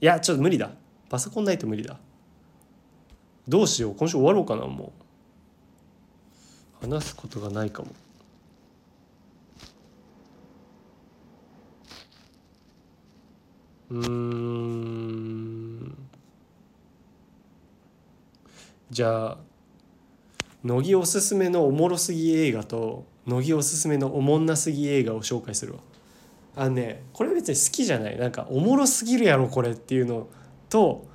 いやちょっと無理だ。パソコンないと無理だ。どうしよう。今週終わろうかなもう。話すことがないかも。うん。じゃあ乃木おすすめのおもろすぎ映画と乃木おすすめのおもんなすぎ映画を紹介するわ。あのねこれ別に好きじゃない。なんかおもろすぎるやろこれっていうのと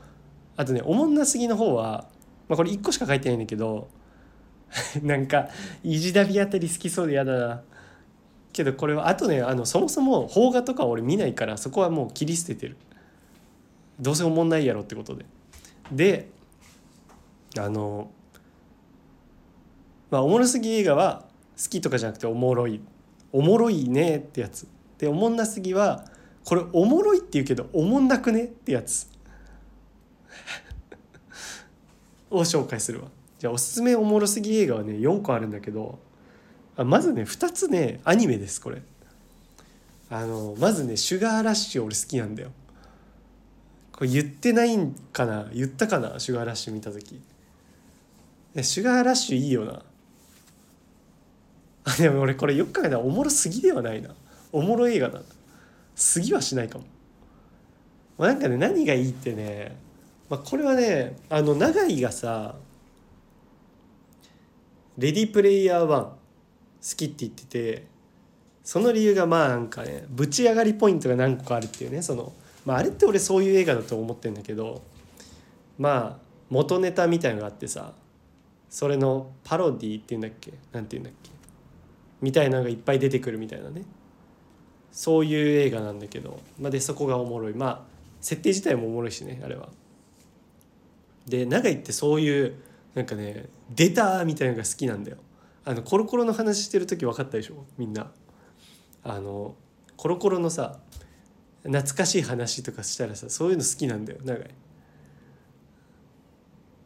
あとねおもんなすぎの方は、まあ、これ1個しか書いてないんだけど (laughs) なんか意地だびあたり好きそうでやだな。けどこれはあとねあのそもそも邦画とか俺見ないからそこはもう切り捨ててる。どうせおもんないやろってことで。であのまあおもろすぎ映画は好きとかじゃなくておもろい。おもろいねってやつ。でおもんなすぎはこれおもろいって言うけどおもんなくねってやつ。(laughs) を紹介するわ。じゃあおすすめおもろすぎ映画はね4個あるんだけどあまずね2つねアニメですこれ。あのまずね「シュガーラッシュ」俺好きなんだよ。これ言ってないんかな？言ったかな？シュガーラッシュ見た時。シュガーラッシュいいよな。(laughs) でも俺これよく考えたらおもろすぎではないな。おもろ映画だ。すぎはしないかも、まあ、なんかね何がいいってね、まあ、これはねあの永井がさ「レディープレイヤー1」好きって言っててその理由がまあなんかねぶち上がりポイントが何個かあるっていうねその、まあ、あれって俺そういう映画だと思ってるんだけどまあ元ネタみたいのがあってさそれのパロディっていうんだっけ？なんていうんだっけ？みたいなのがいっぱい出てくるみたいなねそういう映画なんだけど、まあ、でそこがおもろいまあ設定自体もおもろいしねあれは。で永井ってそういうなんかね「出た!」みたいなのが好きなんだよ。あのコロコロの話してる時分かったでしょ？みんな。あのコロコロのさ懐かしい話とかしたらさそういうの好きなんだよ永井。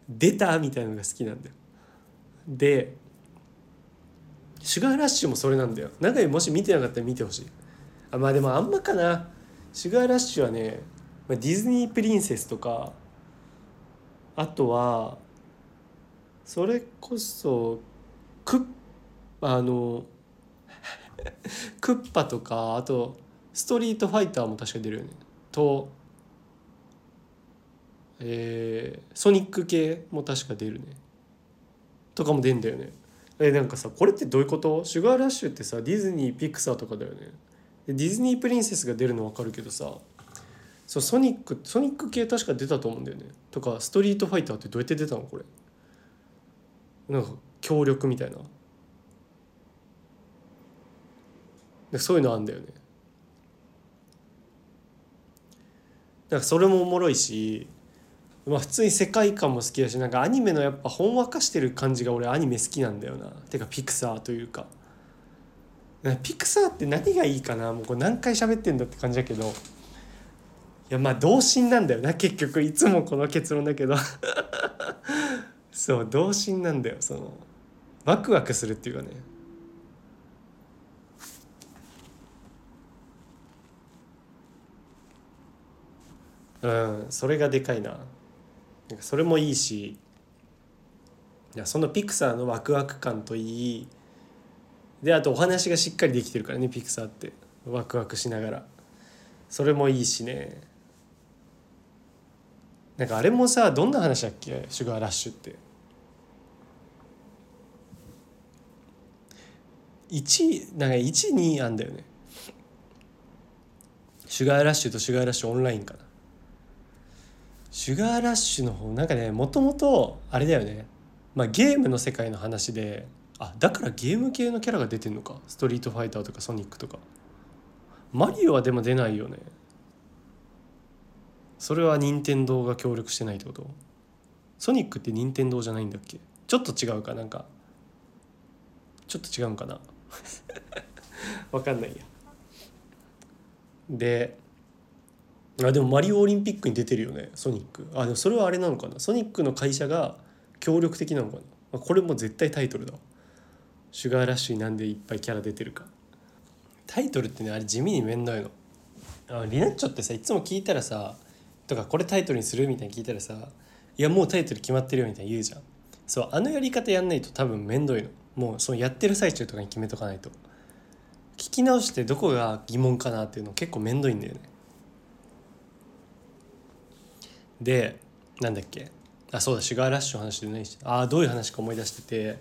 出たみたいなのが好きなんだよ。でシュガーラッシュもそれなんだよ。永井もし見てなかったら見てほしい。あまあでもあんまかな。シュガーラッシュはねディズニープリンセスとかあとはそれこそクあの (laughs) クッパとかあとストリートファイターも確か出るよね。とえー、ソニック系も確か出るね。とかも出んだよね。えなんかさこれってどういうこと？シュガーラッシュってさディズニーピクサーとかだよね。ディズニープリンセスが出るの分かるけどさそうソニックソニック系確か出たと思うんだよね。とかストリートファイターってどうやって出たの？これ。なんか協力みたいな。でそういうのあんだよね。だかそれもおもろいしまあ普通に世界観も好きだしなんかアニメのやっぱほんわかしてる感じが俺アニメ好きなんだよな。てかピクサーというか。ピクサーって何がいいかな？もうこれ何回喋ってんだって感じだけど。いやまあ童心なんだよな。結局いつもこの結論だけど。(laughs) そう童心なんだよその。ワクワクするっていうかね。うんそれがでかいな。それもいいしいやそのピクサーのワクワク感といいであとお話がしっかりできてるからねピクサーって。ワクワクしながら。それもいいしね。なんかあれもさどんな話だっけ？シュガーラッシュって。1なんか12あんだよね。シュガーラッシュとシュガーラッシュオンラインかな。シュガーラッシュの方なんかねもともとあれだよね。まあゲームの世界の話であだからゲーム系のキャラが出てんのか。ストリートファイターとかソニックとか。マリオはでも出ないよね。それは任天堂が協力してないってこと？ソニックって任天堂じゃないんだっけ？ちょっと違うかなんか。ちょっと違うんかな。(laughs) わかんないや。であでもマリオオリンピックに出てるよねソニック。あでもそれはあれなのかな。ソニックの会社が協力的なのかな。これも絶対タイトルだシュガーラッシュになんでいっぱいキャラ出てるか。タイトルってねあれ地味に面倒いの。あリナッチョってさいつも聞いたらさとかこれタイトルにするみたいに聞いたらさいやもうタイトル決まってるよみたいに言うじゃん。そうあのやり方やんないと多分面倒いの。もうそのやってる最中とかに決めとかないと。聞き直してどこが疑問かなっていうの結構面倒いんだよね。でなんだっけ。あそうだシュガーラッシュの話でね。ああどういう話か思い出してて。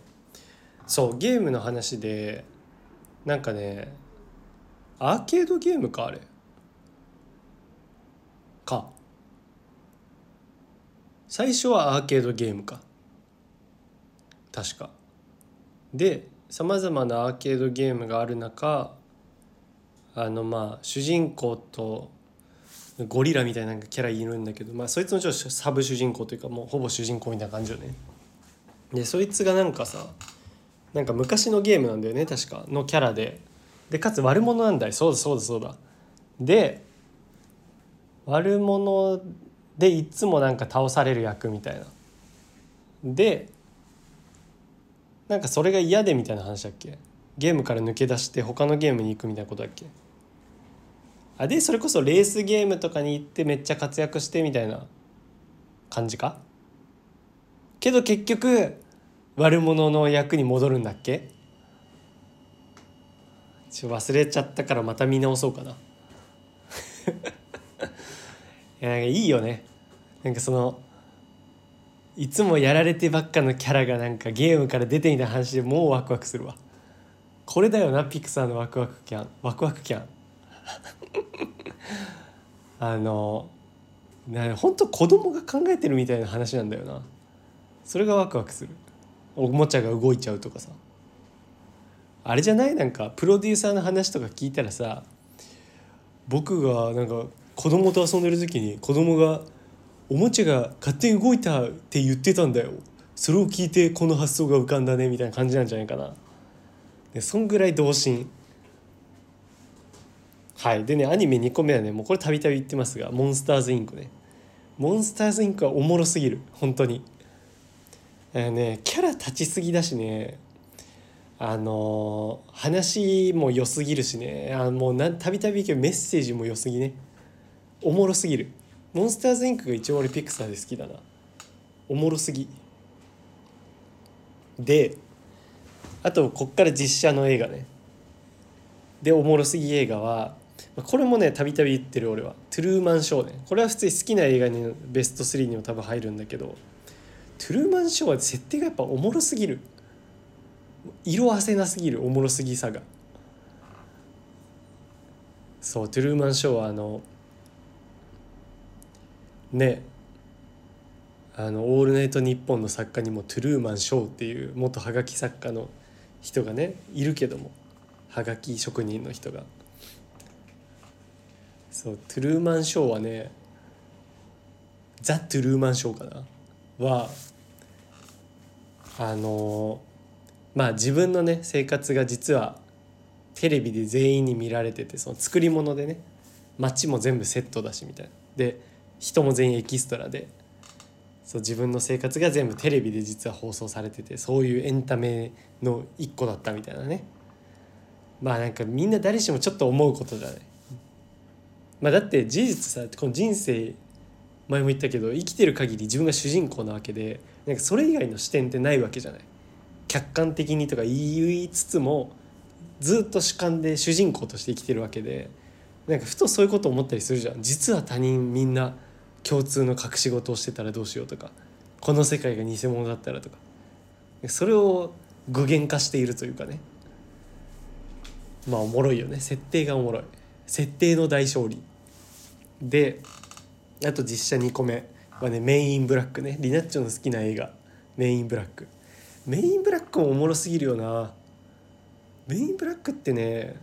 そうゲームの話でなんかねアーケードゲームかあれ。か。最初はアーケードゲームか。確か。でさまざまなアーケードゲームがある中あのまあ主人公とゴリラみたいなキャラいるんだけど、まあ、そいつのちょっとサブ主人公というかもうほぼ主人公みたいな感じよね。でそいつがなんかさなんか昔のゲームなんだよね確かのキャラで。でかつ悪者なんだよ。そうだそうだそうだ。で悪者でいつもなんか倒される役みたいな。でなんかそれが嫌でみたいな話だっけ？ゲームから抜け出して他のゲームに行くみたいなことだっけ？あでそれこそレースゲームとかに行ってめっちゃ活躍してみたいな感じか？けど結局悪者の役に戻るんだっけ？ちょ忘れちゃったからまた見直そうかな。(laughs) いやいいよね。なんかそのいつもやられてばっかのキャラがなんかゲームから出てみた話でもうワクワクするわ。これだよなピクサーのワクワクキャン。ワクワクキャン。(laughs) あのな本当子供が考えてるみたいな話なんだよな。それがワクワクする。おもちゃが動いちゃうとかさ。あれじゃない？なんかプロデューサーの話とか聞いたらさ僕がなんか子供と遊んでる時に子供がおもちゃが勝手に動いたって言ってたんだよ。それを聞いてこの発想が浮かんだねみたいな感じなんじゃないかな。でそんぐらい童心。はい。でねアニメ2個目はねもうこれたびたび言ってますがモンスターズインクね。モンスターズインクはおもろすぎる。本当に。えねキャラ立ちすぎだしね。あのー、話も良すぎるしね。あもうたびたびメッセージも良すぎね。おもろすぎる。モンスターズインクが一応俺ピクサーで好きだな。おもろすぎ。であとこっから実写の映画ね。でおもろすぎ映画はこれもねたびたび言ってる俺は「トゥルーマンショー」これは普通に好きな映画にベスト3にも多分入るんだけど。トゥルーマンショーは設定がやっぱおもろすぎる。色あせなすぎる。おもろすぎさが。そうトゥルーマンショーはあのねあの「オールナイトニッポン」の作家にもトゥルーマン・ショーっていう元はがき作家の人がねいるけども。はがき職人の人が。そうトゥルーマン・ショーはねザ・トゥルーマン・ショーかな？はあのまあ自分のね生活が実はテレビで全員に見られててその作り物でね街も全部セットだしみたいな。で人も全員エキストラでそう自分の生活が全部テレビで実は放送されててそういうエンタメの一個だったみたいなね。まあなんかみんな誰しもちょっと思うことだね。まあ、だって事実さこの人生前も言ったけど生きてる限り自分が主人公なわけでなんかそれ以外の視点ってないわけじゃない。客観的にとか言いつつもずっと主観で主人公として生きてるわけでなんかふとそういうこと思ったりするじゃん。実は他人みんな共通の隠し事をしてたらどうしようとかこの世界が偽物だったらとか。それを具現化しているというかね。まあおもろいよね。設定がおもろい。設定の大勝利。であと実写2個目。はねメインブラックね。リナッチョの好きな映画。メインブラック。メインブラックもおもろすぎるよな。メインブラックってね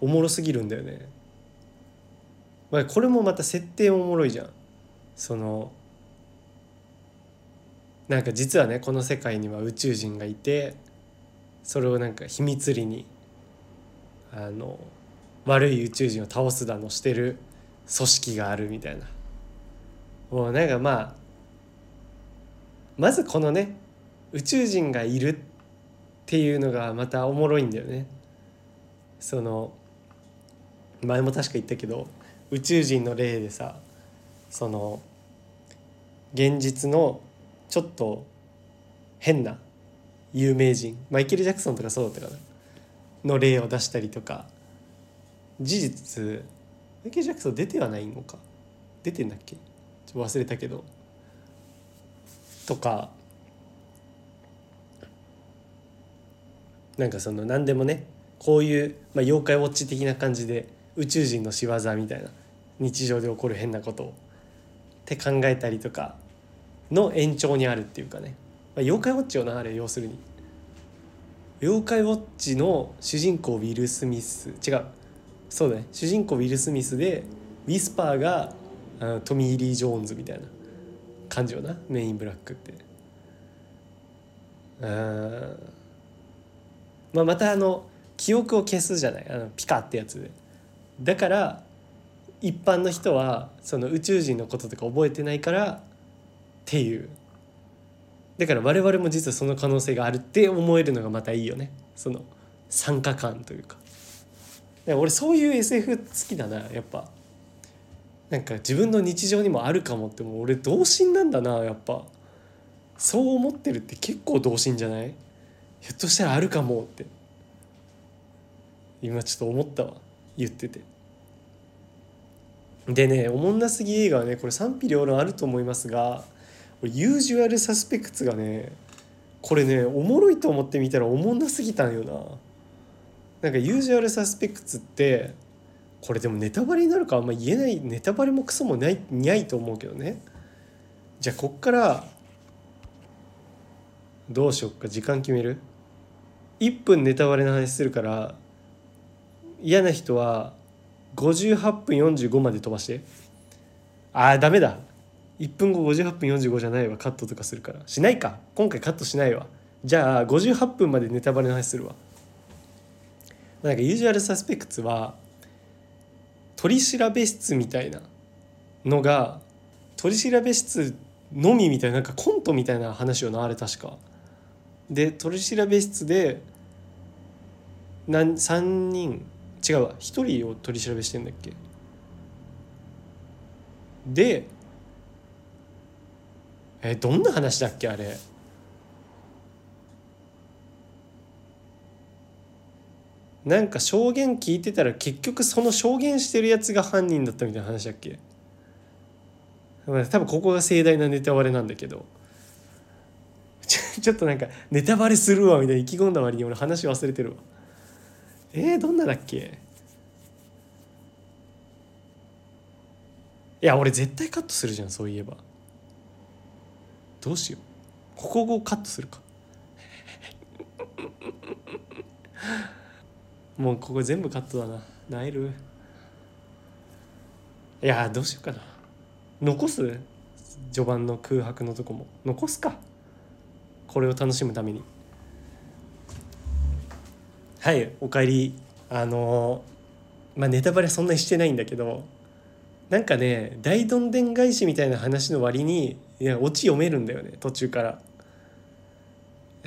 おもろすぎるんだよね。まあ、これもまた設定おもろいじゃん。そのなんか実はねこの世界には宇宙人がいてそれをなんか秘密裏にあの悪い宇宙人を倒すだのしてる組織があるみたいな。もうなんかまあまずこのね宇宙人がいるっていうのがまたおもろいんだよね。その前も確か言ったけど宇宙人の例でさその現実のちょっと変な有名人マイケル・ジャクソンとかそうだったかな。の例を出したりとか事実マイケル・ジャクソン出てはないのか？出てんだっけ？ちょっと忘れたけど。とか。なんかその何でもねこういう、まあ、妖怪ウォッチ的な感じで宇宙人の仕業みたいな日常で起こる変なことをって考えたりとかの延長にあるっていうかね、まあ、妖怪ウォッチをなあれ要するに。妖怪ウォッチの主人公ウィル・スミス。違う。そうだね。主人公ウィル・スミスでウィスパーがあトミー・リー・ジョーンズみたいな感じよな。メインブラックって。うんまあまたあの記憶を消すじゃない。あのピカってやつで。だから一般の人はその宇宙人のこととか覚えてないからっていう。だから我々も実はその可能性があるって思えるのがまたいいよね。その参加感というか。俺そういう SF 好きだなやっぱ。なんか自分の日常にもあるかもってもう。俺童心なんだなやっぱ。そう思ってるって結構童心じゃない？ひょっとしたらあるかもって。今ちょっと思ったわ言ってて。でねおもんなすぎ映画はねこれ賛否両論あると思いますがユージュアルサスペクツがねこれねおもろいと思ってみたらおもんなすぎたんよな。なんかユージュアルサスペクツってこれでもネタバレになるかあんま言えないネタバレもクソもないにゃいと思うけどね。じゃあこっからどうしよっか時間決める？1分ネタバレの話するから嫌な人は58分45まで飛ばして。あーダメだ。1分後58分45じゃないわ。カットとかするから。しないか。今回カットしないわ。じゃあ58分までネタバレの話するわ。なんかユージュアルサスペクツは取調室みたいなのが取調室のみみたいななんかコントみたいな話をなあれ確か。で取調室で何3人違うわ1人を取り調べしてんだっけ。でえどんな話だっけあれ。なんか証言聞いてたら結局その証言してるやつが犯人だったみたいな話だっけ？多分ここが盛大なネタバレなんだけど。ちょっとなんかネタバレするわみたいな意気込んだ割に俺話忘れてるわ。えー、どんなだっけ？いや俺絶対カットするじゃんそういえば。どうしよう。ここをカットするか。もうここ全部カットだな。ナイルいやどうしようかな。残す？序盤の空白のとこも。残すか。これを楽しむために。はいおかえり。あのまあネタバレそんなにしてないんだけどなんかね大どんでん返しみたいな話の割にいやオチ読めるんだよね途中から。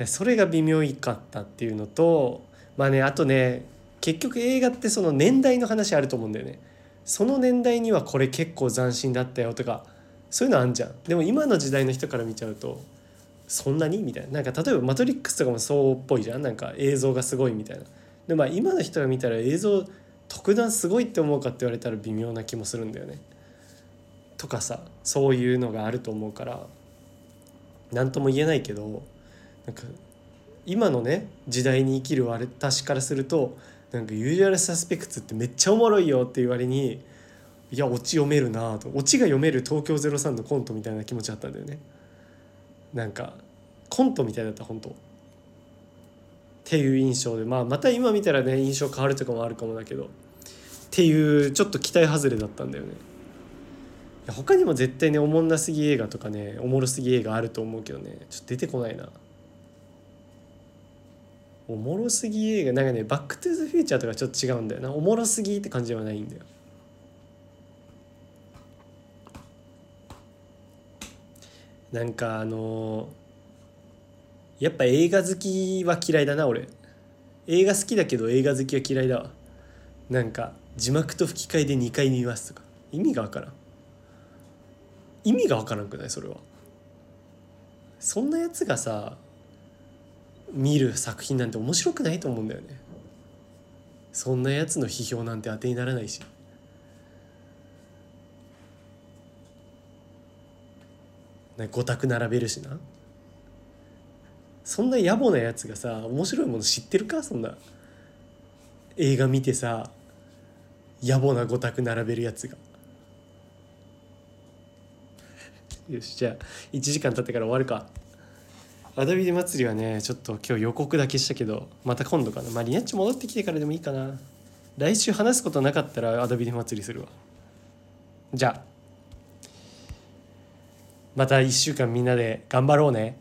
それが微妙いかったっていうのとまあねあとね結局映画ってその年代の話あると思うんだよね。その年代にはこれ結構斬新だったよとかそういうのあんじゃん。でも今の時代の人から見ちゃうとそんなにみたいな。なんか例えば「マトリックス」とかもそうっぽいじゃん。なんか映像がすごいみたいな。でまあ今の人が見たら映像特段すごいって思うかって言われたら微妙な気もするんだよね。とかさそういうのがあると思うから何とも言えないけどなんか今のね時代に生きる私からするとなんかユージュアルサスペクツってめっちゃおもろいよって言われにいやオチ読めるなと。オチが読める東京03のコントみたいな気持ちあったんだよね。なんかコントみたいだった本当。っていう印象で。まあまた今見たらね印象変わるとかもあるかもだけど。っていうちょっと期待外れだったんだよね。他にも絶対ねおもんなすぎ映画とかねおもろすぎ映画あると思うけどね。ちょっと出てこないな。おもろすぎ映画なんかね「バック・トゥ・ザ・フューチャー」とかちょっと違うんだよな。おもろすぎって感じではないんだよ。なんかあのー、やっぱ映画好きは嫌いだな俺。映画好きだけど映画好きは嫌いだわ。なんか字幕と吹き替えで2回見ますとか。意味がわからん。意味がわからんくない？それは。そんなやつがさ見る作品なんて面白くないと思うんだよね。そんなやつの批評なんて当てにならないし。ね5択並べるしな。そんな野暮なやつがさ面白いもの知ってるか？そんな。映画見てさ野暮な5択並べるやつが。よしじゃあ1時間経ってから終わるか。アダビデ祭りはねちょっと今日予告だけしたけどまた今度かな。まあリナッチ戻ってきてからでもいいかな。来週話すことなかったらアダビデ祭りするわ。じゃあ。また1週間みんなで頑張ろうね。